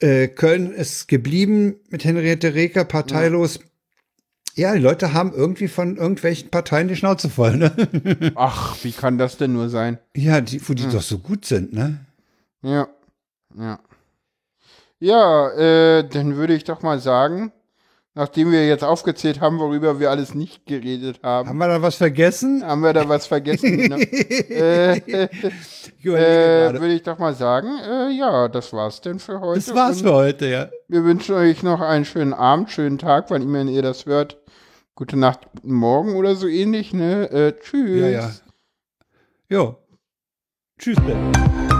Äh, Köln ist geblieben mit Henriette Reker, parteilos. Ja, die Leute haben irgendwie von irgendwelchen Parteien die Schnauze voll, ne? Ach, wie kann das denn nur sein? Ja, die, wo die doch so gut sind, ne? Ja, ja. Ja, äh, dann würde ich doch mal sagen, nachdem wir jetzt aufgezählt haben, worüber wir alles nicht geredet haben, Haben wir da was vergessen? haben wir da was vergessen. ne? äh, äh, würde ich doch mal sagen, äh, ja, das war's denn für heute. das war's Und für heute, ja. Wir wünschen euch noch einen schönen Abend, schönen Tag, wann immer ihr das hört. Gute Nacht, guten Morgen oder so ähnlich, ne? Äh, tschüss. Ja, ja. Jo. Tschüss, Ben.